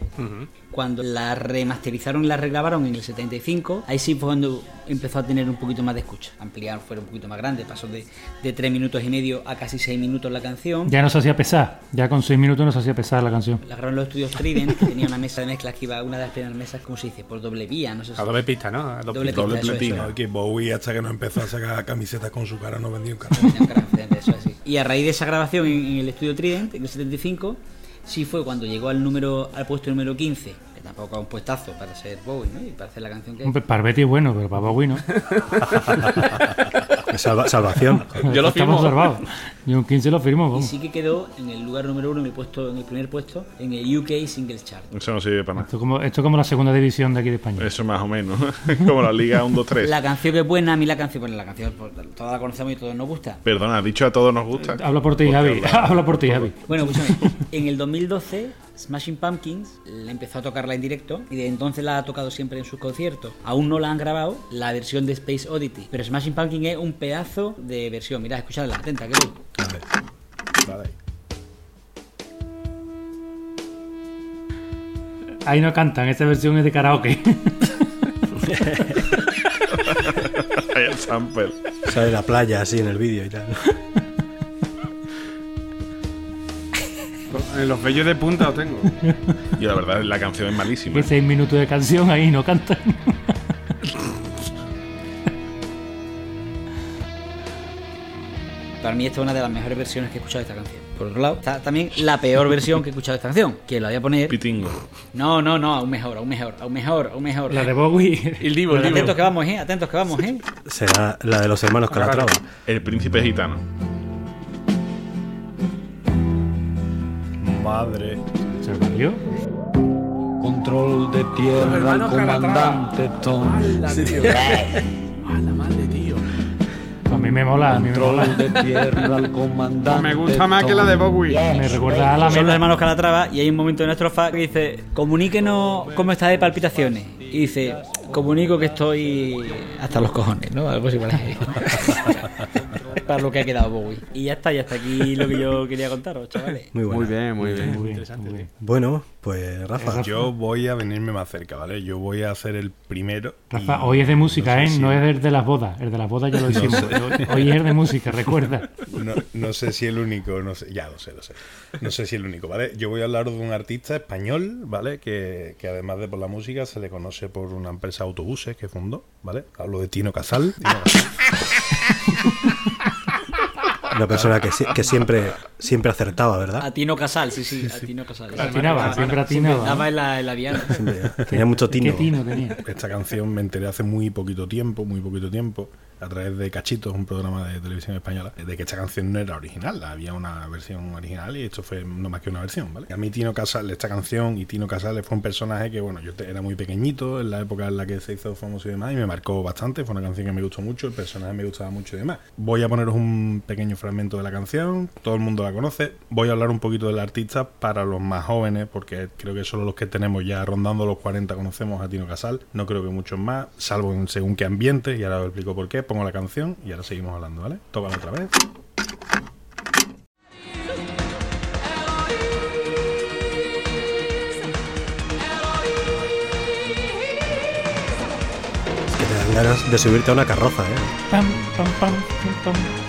Cuando la remasterizaron y la regrabaron en el 75, ahí sí fue cuando empezó a tener un poquito más de escucha. Ampliar, fue un poquito más grande, pasó de, de 3 minutos y medio a casi 6 minutos la canción. Ya no se hacía pesar. Ya con 6 minutos no se hacía pesar la canción. La grabaron los estudios Trident, que tenía una mesa de mezclas que iba, una de las primeras mesas, ¿cómo se dice? Por doble vía, no sé si. A doble pista, ¿no? A Doble pista. pista, eso es, eso No, que Bowie hasta que no empezó a sacar camisetas con su cara no vendió un carro. Tenía un gran frente, eso es así. Y a raíz de esa grabación en, en el estudio Trident, en el 75, sí fue cuando llegó al número al puesto número 15, que tampoco es un puestazo para ser Bowie, ¿no? Y para hacer la canción que... Para Betty es bueno, pero para Bowie no. Salva- salvación. Yo lo Estamos firmo. salvados. Yo un 15 lo firmo, Y vamos. sí que quedó en el lugar número uno, en el puesto, en el primer puesto, en el UK Singles Chart. Eso no sirve para nada. Esto como, esto como la segunda división de aquí de España. Eso más o menos. Como la Liga 1, 2, 3. La canción que es buena, a mí la canción, bueno, la canción, pues, todas la conocemos y todos nos gusta. Perdona, dicho a todos nos gusta. Habla por ti, Javi. habla- Habla por ti, Javi. Bueno, escúchame, en el 2012 Smashing Pumpkins le empezó a tocarla en directo y de entonces la ha tocado siempre en sus conciertos. Aún no la han grabado, la versión de Space Oddity, pero Smashing Pumpkins es un pedazo de versión. Mirad, escuchadla, atenta, que voy. Vale. Vale. Ahí no cantan, esta versión es de karaoke. el sample. Sale la playa así en el vídeo y tal. En los vellos de punta lo tengo. Yo la verdad, la canción es malísima. Que seis minutos de canción ahí no cantan. Para mí esta es una de las mejores versiones que he escuchado de esta canción. Por otro lado, está también la peor versión que he escuchado de esta canción, que la voy a poner... Pitingo. No, no, no, aún mejor, aún mejor, aún mejor, aún mejor. La de Bowie. El divo, el divo. Atentos que vamos, eh, atentos que vamos, eh. Será la de los hermanos Calatrava. El príncipe gitano. Madre. ¿Se valió? Control de tierra, comandante Tom. A la madre, tío. A mí me mola, a mí me mola. Control de tierra al comandante. Me gusta más que la de Bowie. Me recuerda a la Son los hermanos Calatrava y hay un momento en nuestro fa que dice, comuníquenos cómo está de palpitaciones. Y dice, comunico que estoy hasta los cojones, ¿no? Algo así para Para lo que ha quedado Bowie. Y ya está, ya está aquí lo que yo quería contaros, chavales. Muy buena. Muy bien, muy bien. Muy bien, muy bien. Bueno, pues Rafa. Yo voy a venirme más cerca, ¿vale? Yo voy a ser el primero. Rafa, y hoy es de música, no sé ¿eh? si- No es el de las bodas. El de las bodas ya lo hicimos. Hoy es de música, recuerda. No, no sé si el único, no sé, ya lo sé, lo sé. No sé si el único, ¿vale? Yo voy a hablar de un artista español, ¿vale? Que, que además de por la música se le conoce por una empresa de autobuses que fundó, ¿vale? Hablo de Tino Casal. Tino Casal. Una persona que, que siempre, siempre acertaba, ¿verdad? A Tino Casal, sí, sí, a Tino Casal. Atinaba, siempre atinaba. Daba en la, en la diana. Siempre- tenía mucho ¿Qué tino. tino tenía? Esta canción me enteré hace muy poquito tiempo, muy poquito tiempo, a través de Cachitos, un programa de televisión española, de que esta canción no era original, había una versión original y esto fue no más que una versión, ¿vale? A mí Tino Casal, esta canción y Tino Casal fue un personaje que, bueno, yo era muy pequeñito en la época en la que se hizo famoso y demás y me marcó bastante, fue una canción que me gustó mucho, el personaje me gustaba mucho y demás. Voy a poneros un pequeño fragmento de la canción, todo el mundo la conoce, voy a hablar un poquito del artista para los más jóvenes, porque creo que solo los que tenemos ya rondando los 40 conocemos a Tino Casal, no creo que muchos más, salvo en según qué ambiente, y ahora os explico por qué, pongo la canción y ahora seguimos hablando, ¿vale? Tócala otra vez. Que te dan ganas de subirte a una carroza, ¿eh? Pam, pam, pam, pam, pam.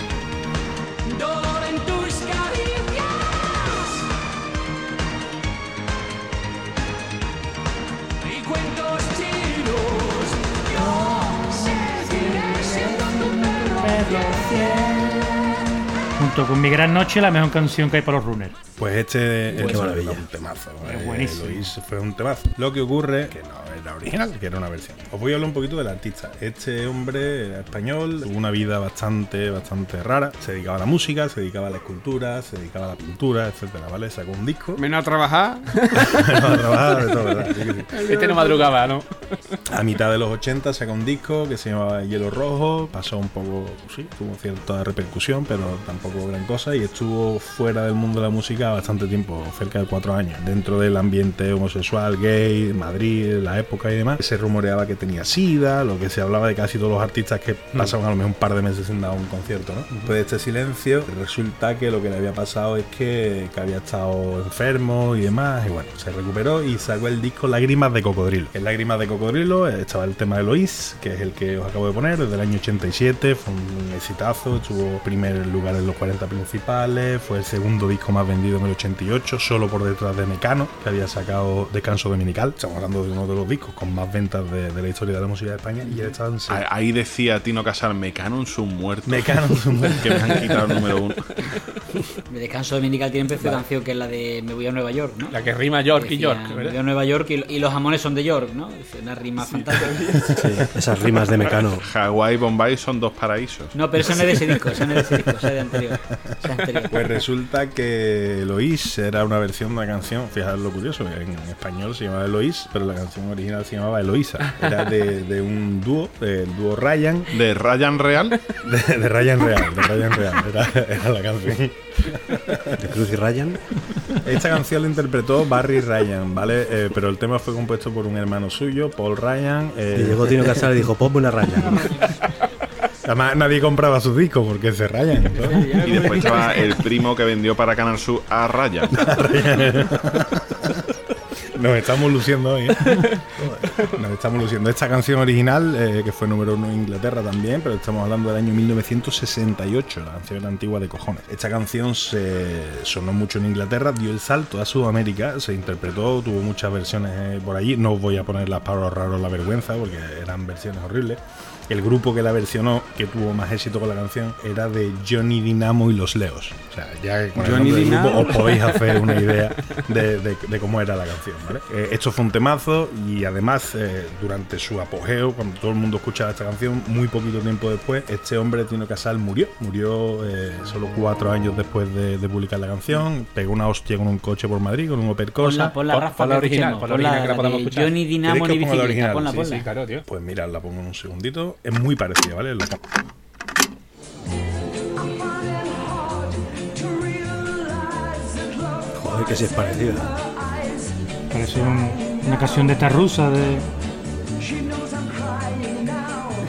Junto con Mi Gran Noche, la mejor canción que hay para los runners. Pues este Qué es maravilla. un temazo. Es eh, buenísimo. Luis fue un temazo. Lo que ocurre que no era original, que era una versión. Os voy a hablar un poquito del artista. Este hombre era español, tuvo una vida bastante, bastante rara. Se dedicaba a la música, se dedicaba a la escultura, se dedicaba a la pintura, etcétera, ¿vale? Sacó un disco. Menos a trabajar. a trabajar, de todo, ¿verdad? Sí sí. Este no madrugaba, ¿no? A mitad de los 80 sacó un disco que se llamaba Hielo Rojo, pasó un poco, sí, tuvo cierta repercusión, pero tampoco gran cosa, y estuvo fuera del mundo de la música bastante tiempo, cerca de cuatro años, dentro del ambiente homosexual, gay, Madrid, la época y demás. Se rumoreaba que tenía sida, lo que se hablaba de casi todos los artistas que pasaban a lo mejor un par de meses sin dar un concierto, ¿no? Después de este silencio, resulta que lo que le había pasado es que, que había estado enfermo y demás, y bueno, se recuperó y sacó el disco Lágrimas de Cocodrilo. En Lágrimas de Cocodrilo estaba el tema de Lois, que es el que os acabo de poner, desde el año 87, fue un exitazo, estuvo primer lugar en los 40 principales, fue el segundo disco más vendido en el 88, solo por detrás de Mecano, que había sacado Descanso Dominical. Estamos hablando de uno de los discos con más ventas de, de la historia de la música de España y él estaba en se- Ah, Ahí decía Tino Casal, Mecano en sus muertos. Mecano en sus muertos. que me han quitado el número uno. De descanso dominical tiene preciosa canción que es la de Me voy a Nueva York, ¿no? La que rima York y York, Me voy a Nueva York y, y los jamones son de York, ¿no? Dice una rima fantástica. Sí, esas rimas de Mecano. Hawái y Bombay son dos paraísos. No, pero eso no es de ese disco, eso no es de ese disco, eso es de anterior. Eso es anterior. Pues resulta que Eloís era una versión de una canción, fíjate lo curioso, en español se llamaba Eloís, pero la canción original se llamaba Eloísa. Era de, de un dúo, del dúo Ryan, De Ryan Real, de, de Ryan Real, de Ryan Real, era, era la canción. De Cruz y Ryan. Esta canción la interpretó Barry Ryan, ¿vale? Eh, pero el tema fue compuesto por un hermano suyo, Paul Ryan. eh, Y llegó Tino Casal y dijo, ponme una raya. Además, nadie compraba sus discos porque se rayan. ¿no? y después estaba el primo que vendió para Canal Sur a Ryan. Nos estamos luciendo hoy, ¿eh? Nos estamos luciendo. Esta canción original, eh, que fue número uno en Inglaterra también, pero estamos hablando del año 1968, la canción antigua de cojones. Esta canción se sonó mucho en Inglaterra, dio el salto a Sudamérica, se interpretó, tuvo muchas versiones eh, por allí. No os voy a poner las palabras raros la vergüenza, porque eran versiones horribles. El grupo que la versionó, que tuvo más éxito con la canción, era de Johnny Dinamo y los Leos. O sea, ya con el Johnny del grupo os podéis hacer una idea de, de- de cómo era la canción. ¿vale? Eh, esto fue un temazo y además eh, durante su apogeo, cuando todo el mundo escuchaba esta canción, muy poquito tiempo después, este hombre, Tino Casal, murió. Murió eh, solo cuatro años después de, de publicar la canción. Pegó una hostia con un coche por Madrid, con un Opel ponla, Pon- Rafa, la original, pon la original, que la. Johnny Dinamo ¿Queréis ni que os ponga la bicicleta. original? Ponla, Sí, ponla. sí, claro, tío. Pues mirad, la pongo en un segundito. Es muy parecida, ¿vale? Lo pongo. Joder, que si es parecida. Parece un- una canción de esta rusa de.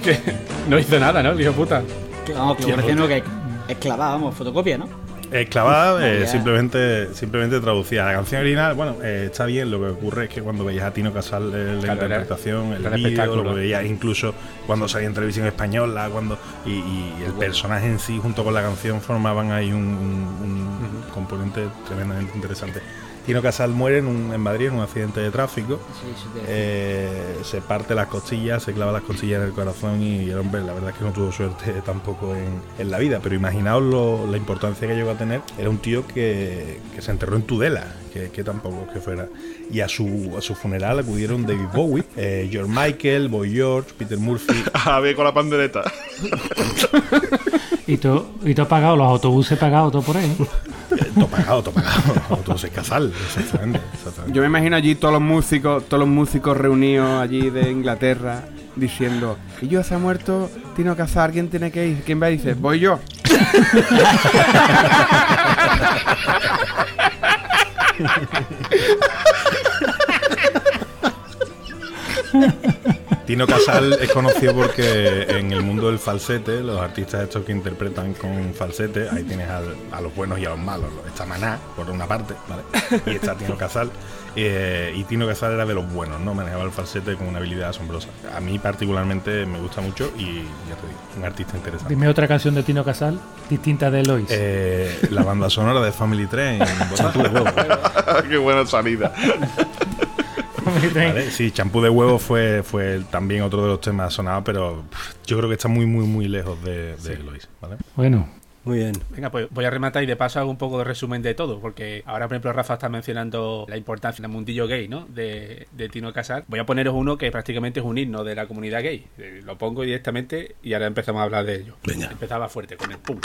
Que no hizo nada, ¿no? El hijo puta. Que, Vamos, que parece no que es clavada, vamos, fotocopia, ¿no? Esclavada, eh, Ya. simplemente, simplemente traducida. La canción original, bueno, eh, está bien. Lo que ocurre es que cuando veías a Tino Casal eh, la Claro, era- interpretación, el era vídeo, espectáculo. lo que veías incluso cuando salía en televisión española, cuando y, y el personaje en sí junto con la canción formaban ahí un, un- un componente tremendamente interesante. Tino Casal muere en, un- en Madrid en un accidente de tráfico. Sí, sí, te- Eh, se parte las costillas, se clava las costillas en el corazón y el hombre, la verdad es que no tuvo suerte tampoco en, en la vida. Pero imaginaos lo- la importancia que llegó a tener. Era un tío que, que se enterró en Tudela, que, que tampoco es que fuera. Y a su, a su funeral acudieron David Bowie, eh, George Michael, Boy George, Peter Murphy. A ver con la pandereta. Y todo, y todo pagado, los autobuses pagados, todo por ahí. Todo pagado, todo pagado. Autobuses Casal, exactamente. exactamente. Yo me imagino allí todos los músicos, todos los músicos reunidos allí de Inglaterra diciendo, y yo se ha muerto, Tino Casar, ¿quién tiene que ir? ¿Quién va? Y dice, voy yo. Tino Casal es conocido porque en el mundo del falsete, los artistas estos que interpretan con falsete, ahí tienes al- a los buenos y a los malos. Está Maná, por una parte, ¿vale? Y está Tino Casal. eh, y Tino Casal era de los buenos, ¿no? Manejaba el falsete con una habilidad asombrosa. A mí particularmente me gusta mucho y ya te digo, un artista interesante. Dime otra canción de Tino Casal distinta de Elois. Eh, la banda sonora de Family Train. Qué buena salida. ¿Vale? Sí, champú de huevo fue, fue también otro de los temas sonados, pero yo creo que está muy, muy, muy lejos de, de Lois. ¿vale? Bueno, Muy bien. Venga, pues voy a rematar y de paso hago un poco de resumen de todo, porque ahora, por ejemplo, Rafa está mencionando la importancia del mundillo gay, ¿no? De, de Tino Casal. Voy a poneros uno que prácticamente es un himno de la comunidad gay. Eh, Lo pongo directamente y ahora empezamos a hablar de ello. Venga. Empezaba fuerte con el pum.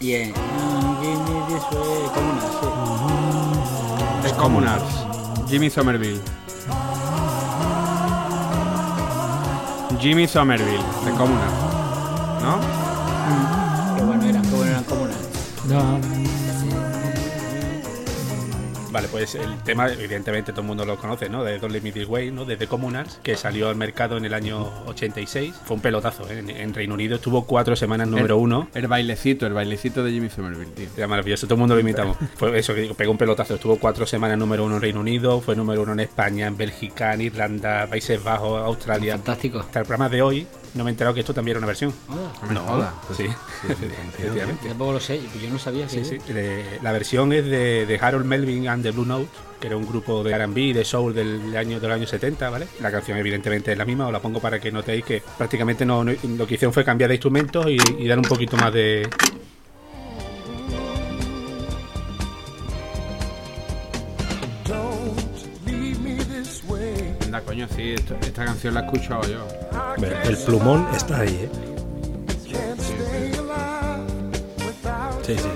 Bien. The Communards. Jimmy Somerville. Jimmy Somerville, The Communards. ¿No? Qué bueno eran, qué bueno eran no, Vale, pues el tema, evidentemente todo el mundo lo conoce, ¿no? De Don't Let Me This Way, ¿no? Desde Communards, que salió al mercado en el año 86. Fue un pelotazo, ¿eh? En, en Reino Unido estuvo cuatro semanas número uno. El bailecito, el bailecito de Jimmy Somerville, tío. Era maravilloso, todo el mundo lo imitamos. Fue eso que digo, pegó un pelotazo. Estuvo cuatro semanas número uno en Reino Unido, fue número uno en España, en Bélgica, en Irlanda, Países Bajos, Australia. Fantástico. Hasta el programa de hoy no me he enterado que esto también era una versión. No me jodas. Sí, efectivamente. Yo tampoco lo sé, yo no sabía que. Sí, sí. De- la versión es de, de Harold Melvin and the Blue Note, que era un grupo de R&B y de soul del año del año 70, ¿vale? La canción evidentemente es la misma, os la pongo para que notéis que prácticamente no, no- lo que hicieron fue cambiar de instrumentos y, y dar un poquito más de, Anda, coño, sí, esto- esta canción la he escuchado yo. El plumón está ahí, ¿eh? Sí, sí.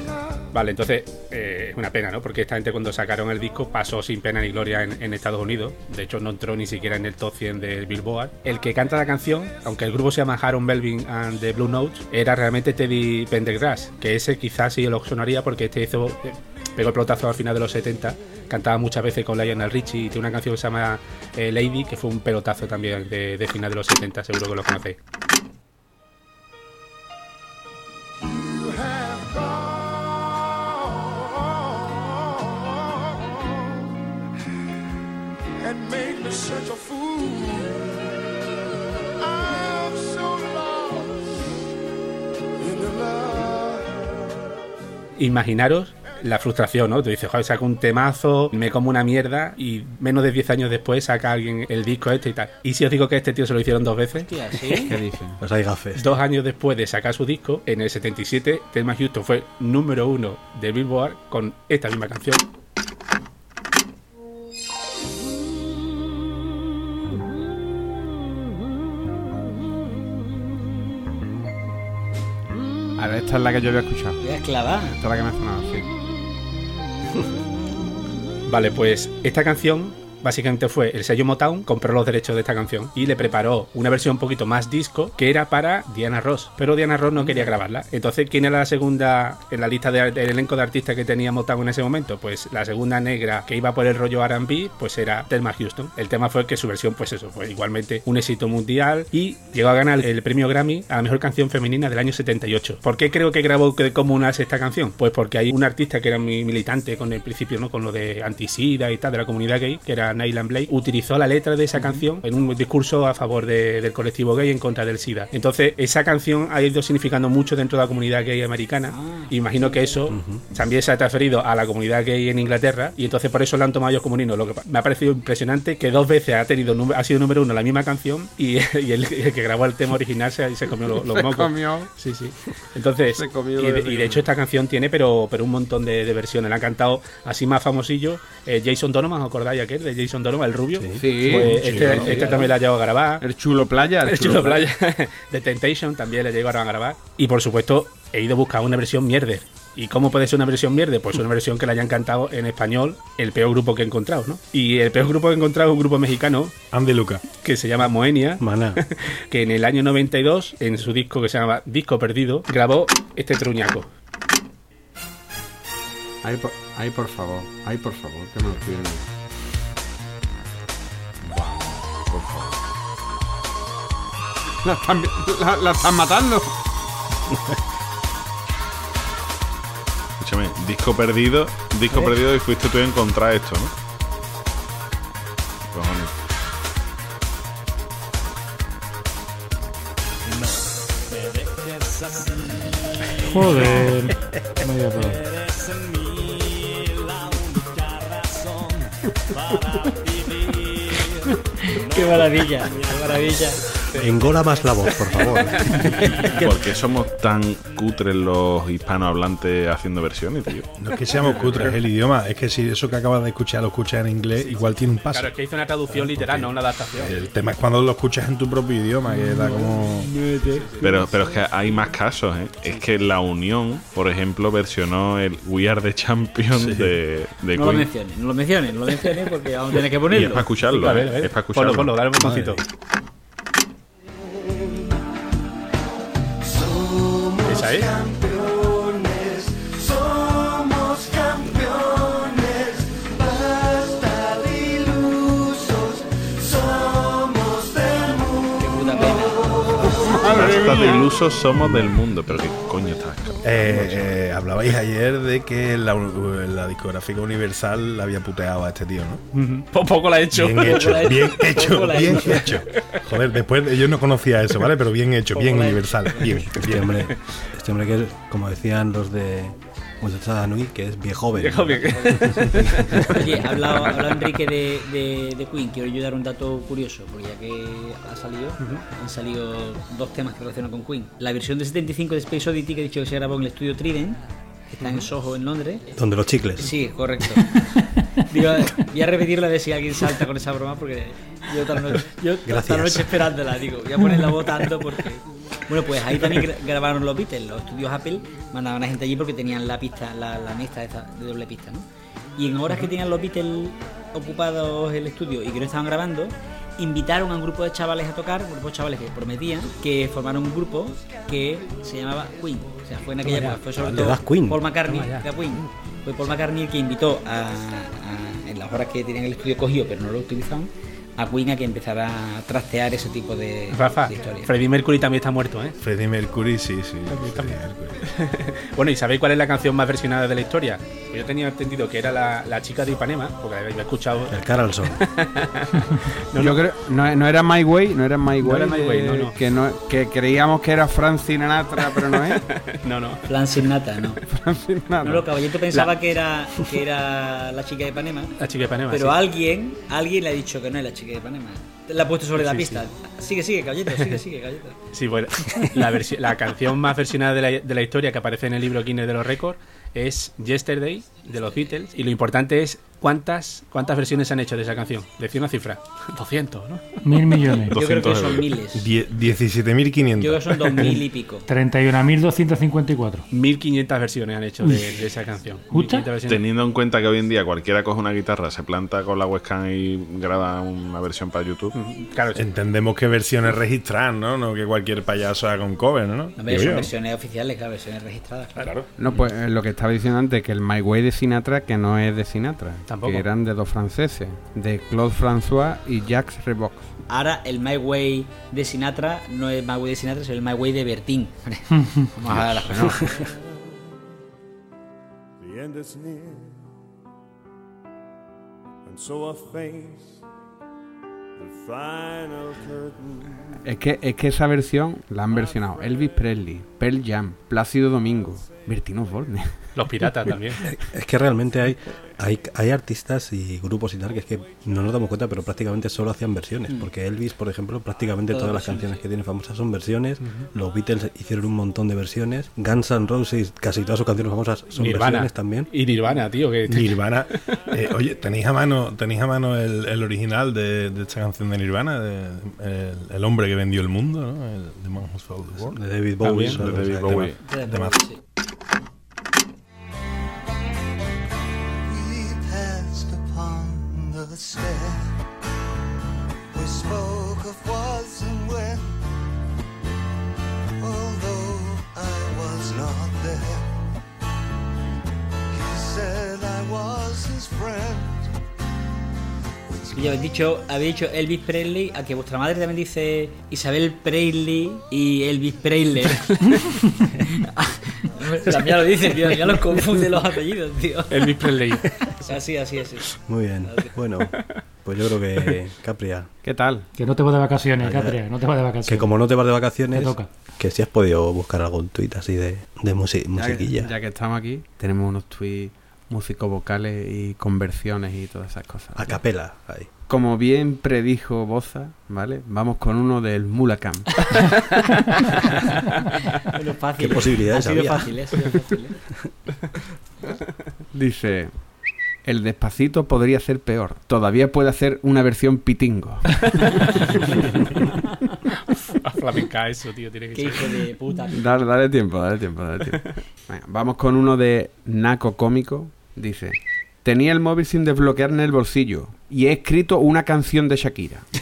Vale, entonces eh, es una pena, ¿no? Porque esta gente cuando sacaron el disco pasó sin pena ni gloria en, en Estados Unidos. De hecho, no entró ni siquiera en el top 100 de Billboard. El que canta la canción, aunque el grupo se llama Harold Melvin and the Blue Notes, era realmente Teddy Pendergrass, que ese quizás sí lo sonaría porque este hizo... eh, pegó el pelotazo al final de los 70 cantaba muchas veces con Lionel Richie y tiene una canción que se llama eh, Lady, que fue un pelotazo también de, de final de los 70, seguro que lo conocéis. Imaginaros la frustración, ¿no? Tú dices, joder, saco un temazo, me como una mierda y menos de 10 años después saca alguien el disco este y tal. ¿Y si os digo que a este tío se lo hicieron dos veces? Hostia, ¿sí? ¿Qué dicen? Pues hay gafes. Dos años después de sacar su disco, en el 77, Thelma Houston fue número uno de Billboard con esta misma canción. A ver, esta es la que yo había escuchado. Voy a esclavar. Esta es la que me ha sonado, sí. Vale, pues esta canción básicamente fue el sello Motown compró los derechos de esta canción y le preparó una versión un poquito más disco que era para Diana Ross, pero Diana Ross no quería grabarla. Entonces, ¿quién era la segunda en la lista de- del elenco de artistas que tenía Motown en ese momento? Pues la segunda negra que iba por el rollo R&B, pues era Thelma Houston. El tema fue que su versión, pues eso, fue igualmente un éxito mundial y llegó a ganar el premio Grammy a la mejor canción femenina del año 78. ¿Por qué creo que grabó de comunas esta canción? Pues porque hay un artista que era muy militante con el principio, ¿no? Con lo de antisida y tal, de la comunidad gay, que era Nylan Blake, utilizó la letra de esa canción en un discurso a favor de- del colectivo gay en contra del SIDA. Entonces, esa canción ha ido significando mucho dentro de la comunidad gay americana. Imagino que eso también se ha transferido a la comunidad gay en Inglaterra y entonces por eso lo han tomado ellos como un himno. Lo que me ha parecido impresionante que dos veces ha tenido ha sido número uno la misma canción y, y el, el que grabó el tema original se, se comió los, los Se mocos. comió. Sí, sí. Entonces, Se comió y, de- y de hecho esta canción tiene pero, pero un montón de, de versiones. La han cantado así más famosillo eh, Jason Donovan, ¿os acordáis aquel de Jason Donovan, el rubio? Sí. Pues este, claro. este también la ha llegado a grabar. El chulo playa. El chulo playa de Temptation también le llegaron a grabar. Y por supuesto, he ido a buscar una versión mierder. ¿Y cómo puede ser una versión mierder? Pues una versión que la hayan cantado en español, el peor grupo que he encontrado, ¿no? Y el peor grupo que he encontrado es un grupo mexicano Andy Luca. que se llama Moenia, Maná. que en el año 92, en su disco que se llama Disco Perdido, grabó este truñaco. Ay, por, ay, por favor. Ay, por favor, que me lo La están, la, la están matando. Escúchame, disco perdido, disco ¿Eh? perdido y fuiste tú a encontrar esto, ¿no? Cojones. Joder. Por- Qué maravilla, qué maravilla. Engola más la voz, por favor. ¿Por qué somos tan cutres los hispanohablantes haciendo versiones, tío? No es que seamos cutres el idioma, es que si eso que acabas de escuchar lo escuchas en inglés, igual tiene un paso. Claro, es que hizo una traducción literal, no una adaptación. El tema es cuando lo escuchas en tu propio idioma, que da como. Pero, pero es que hay más casos, ¿eh? Es que La Unión, por ejemplo, versionó el We Are the Champions de, de No lo menciones, no lo menciones, no lo menciones porque aún tienes que Y es ponerlo. para escucharlo, A ver, ¿eh? a ver. Es para escucharlo. Ponlo, ponlo, dale un botoncito. Esa Ilusos somos del mundo. Pero qué coño estás. Eh, eh, hablabais ayer de que la, la discográfica Universal había puteado a este tío, ¿no? Por poco la he hecho. Bien hecho, la he bien hecho. hecho, Poco la he bien hecho. hecho. Joder, después yo no conocía eso, ¿vale? Pero bien hecho, bien la he Universal. Bien, Este bien. hombre, este hombre que es, como decían los de Muchachada Nui, que es viejo joven. Viejo. Oye, ha hablado, ha hablado Enrique de, de, de Queen. Quiero yo dar un dato curioso, porque ya que ha salido, han salido dos temas que relacionan con Queen. La versión de 75 de Space Oddity, que he dicho que se grabó en el estudio Trident, que está en Soho, en Londres. Donde los chicles. Sí, correcto. Digo, voy a repetirla de si alguien salta con esa broma, porque yo toda la noche, yo toda la Gracias. noche esperándola. Digo, voy a ponerla votando porque. Bueno, pues ahí también gra- grabaron los Beatles, los estudios Apple mandaban a gente allí porque tenían la pista, la, la esta de doble pista, ¿no? Y en horas que tenían los Beatles ocupados el estudio y que no estaban grabando, invitaron a un grupo de chavales a tocar, un grupo de chavales que prometían que formaron un grupo que se llamaba Queen. O sea, fue en aquella época, fue sobre todo Queen. Paul McCartney, de Queen. fue Paul McCartney el que invitó a, a- en las horas que tenían el estudio cogido pero no lo utilizaban, a Queen a que empezara a trastear ese tipo de, Rafa, de historias. Freddie Mercury también está muerto, ¿eh? Freddie Mercury, sí, sí. Mercury. Bueno, ¿y sabéis cuál es la canción más versionada de la historia? Pues yo tenía entendido que era la, la chica de Ipanema, porque la había escuchado. El Carlson. Yo creo, no, no era My Way, no era My No Way, era My Way, de- no, no. Que, no, que creíamos que era Frank Sinatra, pero no es. no, no. Flan sin nata, ¿no? Frank Sinatra. No, lo caballito pensaba que era que era la chica de Ipanema. La chica de Ipanema. Pero sí. alguien, alguien le ha dicho que no es la chica de Ipanema. La ha puesto sobre la Sí, pista. Sigue, sigue, caballito, sigue, sigue, caballito. Sí, bueno, la canción más versionada de la, de la historia que aparece en el libro Guinness de los Récords es Yesterday de los Beatles. Y lo importante es cuántas cuántas versiones se han hecho de esa canción. Decir una cifra: 200, ¿no? Mil millones. Yo creo que 200 son miles. Die- 17.500. Yo creo que son dos mil y pico. 31.254. 1500 versiones han hecho de, de esa canción. ¿Justa? 1500 versiones. Teniendo en cuenta que hoy en día cualquiera coge una guitarra, se planta con la webcam y graba una versión para YouTube. Claro, Entendemos que versiones registradas, ¿no? No que cualquier payaso haga un cover, ¿no? No, Digo pero son yo. versiones oficiales, claro, versiones registradas. Claro. No, pues eh, lo que estaba diciendo antes, que el My Way de Sinatra, que no es de Sinatra, Tampoco. que eran de dos franceses, de Claude François y Jacques Rebox. Ahora el My Way de Sinatra no es My Way de Sinatra, es el My Way de Bertín. Vamos a dar las cosas. The end is near, and so I face the final curtain. Es que, es que esa versión la han versionado Elvis Presley, Pearl Jam, Plácido Domingo, Bertino Osborne. Los piratas también. Es que realmente hay, hay, hay artistas y grupos y tal que es que no nos damos cuenta, pero prácticamente solo hacían versiones. Porque Elvis, por ejemplo, prácticamente Todas todas las canciones que tiene famosas son versiones. Los Beatles hicieron un montón de versiones. Guns N' Roses, casi todas sus canciones famosas son Nirvana. versiones también. Y Nirvana, tío. Que Nirvana. Eh, oye, ¿tenéis a mano, tenéis a mano el, el original de, de esta canción de Nirvana? De- el, el hombre que vendió el mundo, ¿no? El, The Man Who Sold the World. De David Bowie. También, de David Bowie. The stair. We spoke of was and when. Although I was not there, he said I was his friend. Y habéis dicho, habéis dicho Elvis Presley, a que vuestra madre también dice Isabel Presley y Elvis Presley. También lo dice, tío, ya los confunde los apellidos, tío. Elvis Presley. Así, así, así. Muy bien. Bueno, pues yo creo que Capria, ¿Qué tal? Que no te vas de vacaciones, Catria, no te vas de vacaciones. que como no te vas de vacaciones, Te toca. que si has podido buscar algún tuit así de, de musi- Ya que, musiquilla. ya que estamos aquí, tenemos unos tweets músicos vocales y conversiones y todas esas cosas. A capela, ahí. Como bien predijo Boza, ¿vale? Vamos con uno del Mulacam. Bueno, fácil. ¿Qué posibilidades Ha sido había? fácil, eh, ha sido fácil. eh. Dice: El despacito podría ser peor. Todavía puede hacer una versión pitingo. A flamenca eso, tío. Tiene que Qué ser. hijo de puta. Dale, dale tiempo, dale tiempo, dale tiempo. Venga, vamos con uno de Naco Cómico. Dice: Tenía el móvil sin desbloquear en el bolsillo y he escrito una canción de Shakira.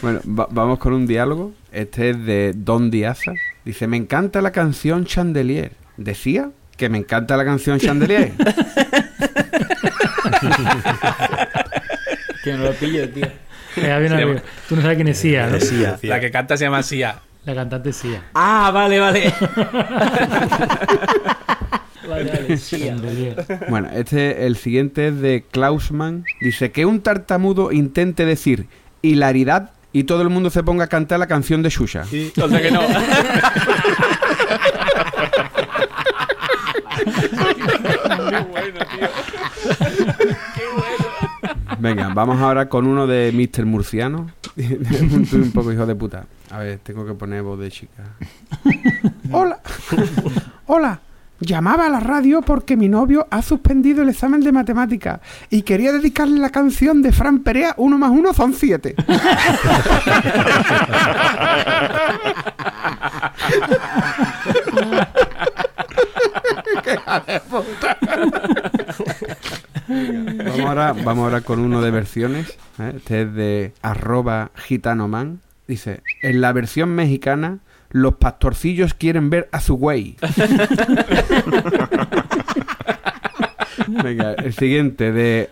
Bueno, va- vamos con un diálogo. Este es de Don Diaza. Dice, me encanta la canción Chandelier. ¿Decía? Que me encanta la canción Chandelier. Que no lo pillo, tío. Eh, Tú no sabes quién es Sia, ¿no? Decía, La que canta se llama Sia. La cantante Sia. Ah, vale, vale. sí. Bueno, este, el siguiente es de Klausman. Dice que un tartamudo intente decir hilaridad y todo el mundo se ponga a cantar la canción de Shusha. O sea que no. Venga, vamos ahora con uno de Mr. Murciano. tuit un poco hijo de puta. A ver, tengo que poner voz de chica. Hola. Hola. Llamaba a la radio porque mi novio ha suspendido el examen de matemática y quería dedicarle la canción de Fran Perea, uno más uno son siete. Vamos ahora, con uno de versiones. ¿eh? Este es de arroba gitanoman. Dice, en la versión mexicana, los pastorcillos quieren ver a su güey. Venga, el siguiente de...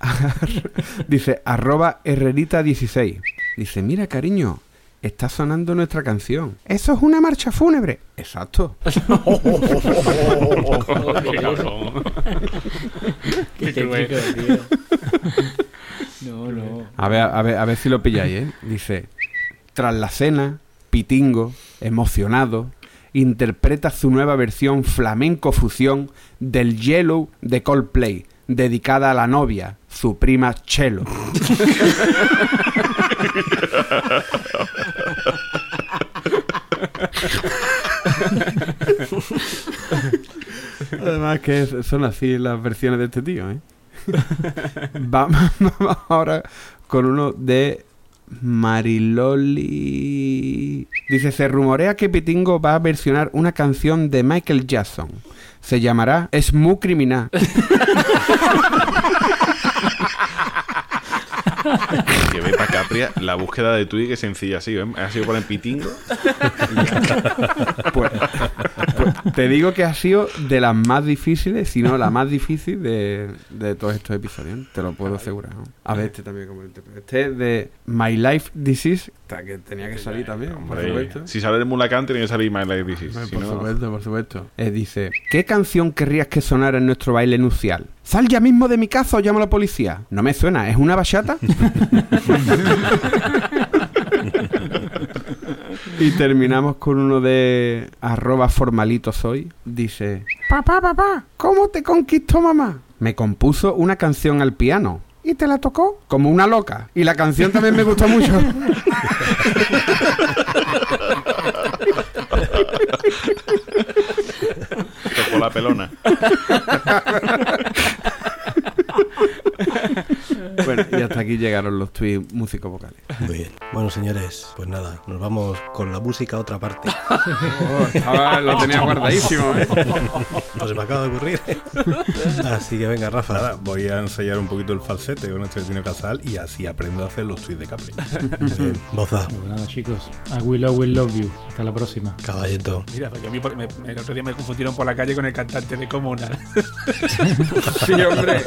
Dice, arroba herrerita16. Dice, mira cariño, está sonando nuestra canción. Eso es una marcha fúnebre. Exacto. Qué tío. No, no. A ver, a ver, a ver si lo pilláis, ¿eh? Dice, tras la cena, Pitingo, emocionado, interpreta su nueva versión flamenco fusión del Yellow de Coldplay, dedicada a la novia, su prima Chelo. Además que son así las versiones de este tío, ¿eh? Vamos, vamos ahora con uno de Mariloli. Dice, se rumorea que Pitingo va a versionar una canción de Michael Jackson. Se llamará Smooth Criminal. Que ve para Capria, la búsqueda de Twig es sencilla así, ¿eh? Ha sido por el pitingo. Pues, te digo que ha sido de las más difíciles, si no la más difícil de, de todos estos episodios. Te lo puedo asegurar. ¿no? A ver, este también como. Este es de My Life Disease, que tenía que salir también, por supuesto. si sale de Mulacán, tiene que salir My Life Si por no- supuesto, por supuesto. Eh, dice, ¿qué canción querrías que sonara en nuestro baile nupcial? Sal ya mismo de mi casa o llamo a la policía. No me suena, ¿es una bachata? y terminamos con uno de arroba formalito soy. Dice, papá, papá, ¿cómo te conquistó mamá? Me compuso una canción al piano. ¿Y te la tocó? Como una loca. Y la canción también me gustó mucho. Tocó la pelona. bueno, y hasta aquí llegaron los tweets músicos vocales. Muy bien. Bueno, señores, pues nada, nos vamos con la música a otra parte. estaba- lo tenía guardadísimo, ¿eh? Pues se me acaba de ocurrir. Así que venga, Rafa. Nada, voy a ensayar un poquito el falsete con este Tino Casal y así aprendo a hacer los tweets de Capri. Bien, Boza, Pues nada, chicos. I will always love you. Hasta la próxima. caballito. Mira, porque a mí por- me- me- el otro día me confundieron por la calle con el cantante de Comunal. Sí, hombre.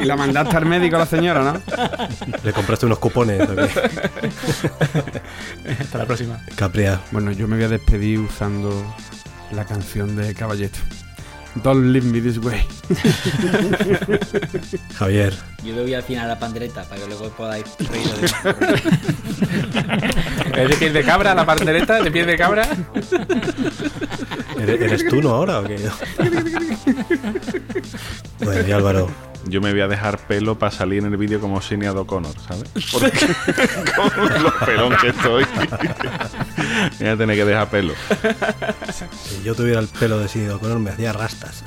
Y la mandaste al médico a la señora, ¿no? ¿Le compraste unos cupones? Hasta la próxima. Capria. Bueno, yo me voy a despedir usando la canción de Caballeto. Don't leave me this way. Javier. Yo le voy al final a la pandereta para que luego podáis reír de ¿Es de piel de cabra la pandereta? ¿De piel de cabra? ¿Eres, eres tú, no, ahora o qué? Bueno, y Álvaro. Yo me voy a dejar pelo para salir en el vídeo como Sinead O'Connor, ¿sabes? Porque con los pelón que estoy. voy a tener que dejar pelo. Si yo tuviera el pelo de Sido Connor, me hacía rastas.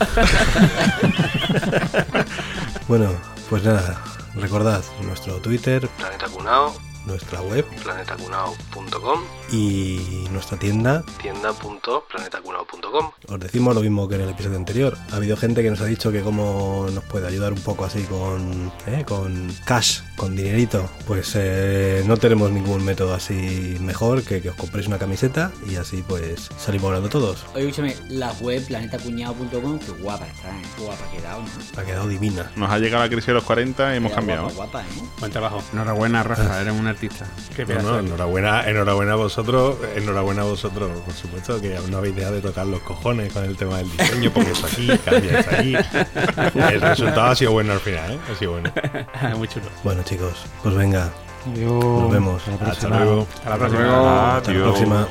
bueno, pues nada, recordad nuestro Twitter, Planeta Cunao, nuestra web, planetacunao.com y nuestra tienda, tienda.planetacunao.com. Os decimos lo mismo que en el episodio anterior. Ha habido gente que nos ha dicho que cómo nos puede ayudar un poco así con, ¿eh? con cash, con dinerito. Pues eh, no tenemos ningún método así mejor que que os compréis una camiseta y así pues salimos ganando todos. Oye, escúchame, la web planetacuñado.com, qué guapa está, ¿eh? Qué guapa ha quedado, ¿no? Ha quedado divina. Nos ha llegado la crisis de los 40 y hemos cambiado. Guapa, guapa, ¿eh? Buen trabajo. Enhorabuena, Rafa, eres un artista. Qué No, pedazo no, enhorabuena, enhorabuena a vosotros, enhorabuena a vosotros, por supuesto, que aún no habéis dejado de tocar los cojones con el tema del diseño, porque eso aquí, cambia aquí. El resultado ha sido bueno al final, ¿eh? Ha sido bueno. Muy chulo. Bueno chicos, pues venga, Adiós. nos vemos. Hasta la Hasta próxima. luego. Hasta la próxima. luego. Hasta la próxima.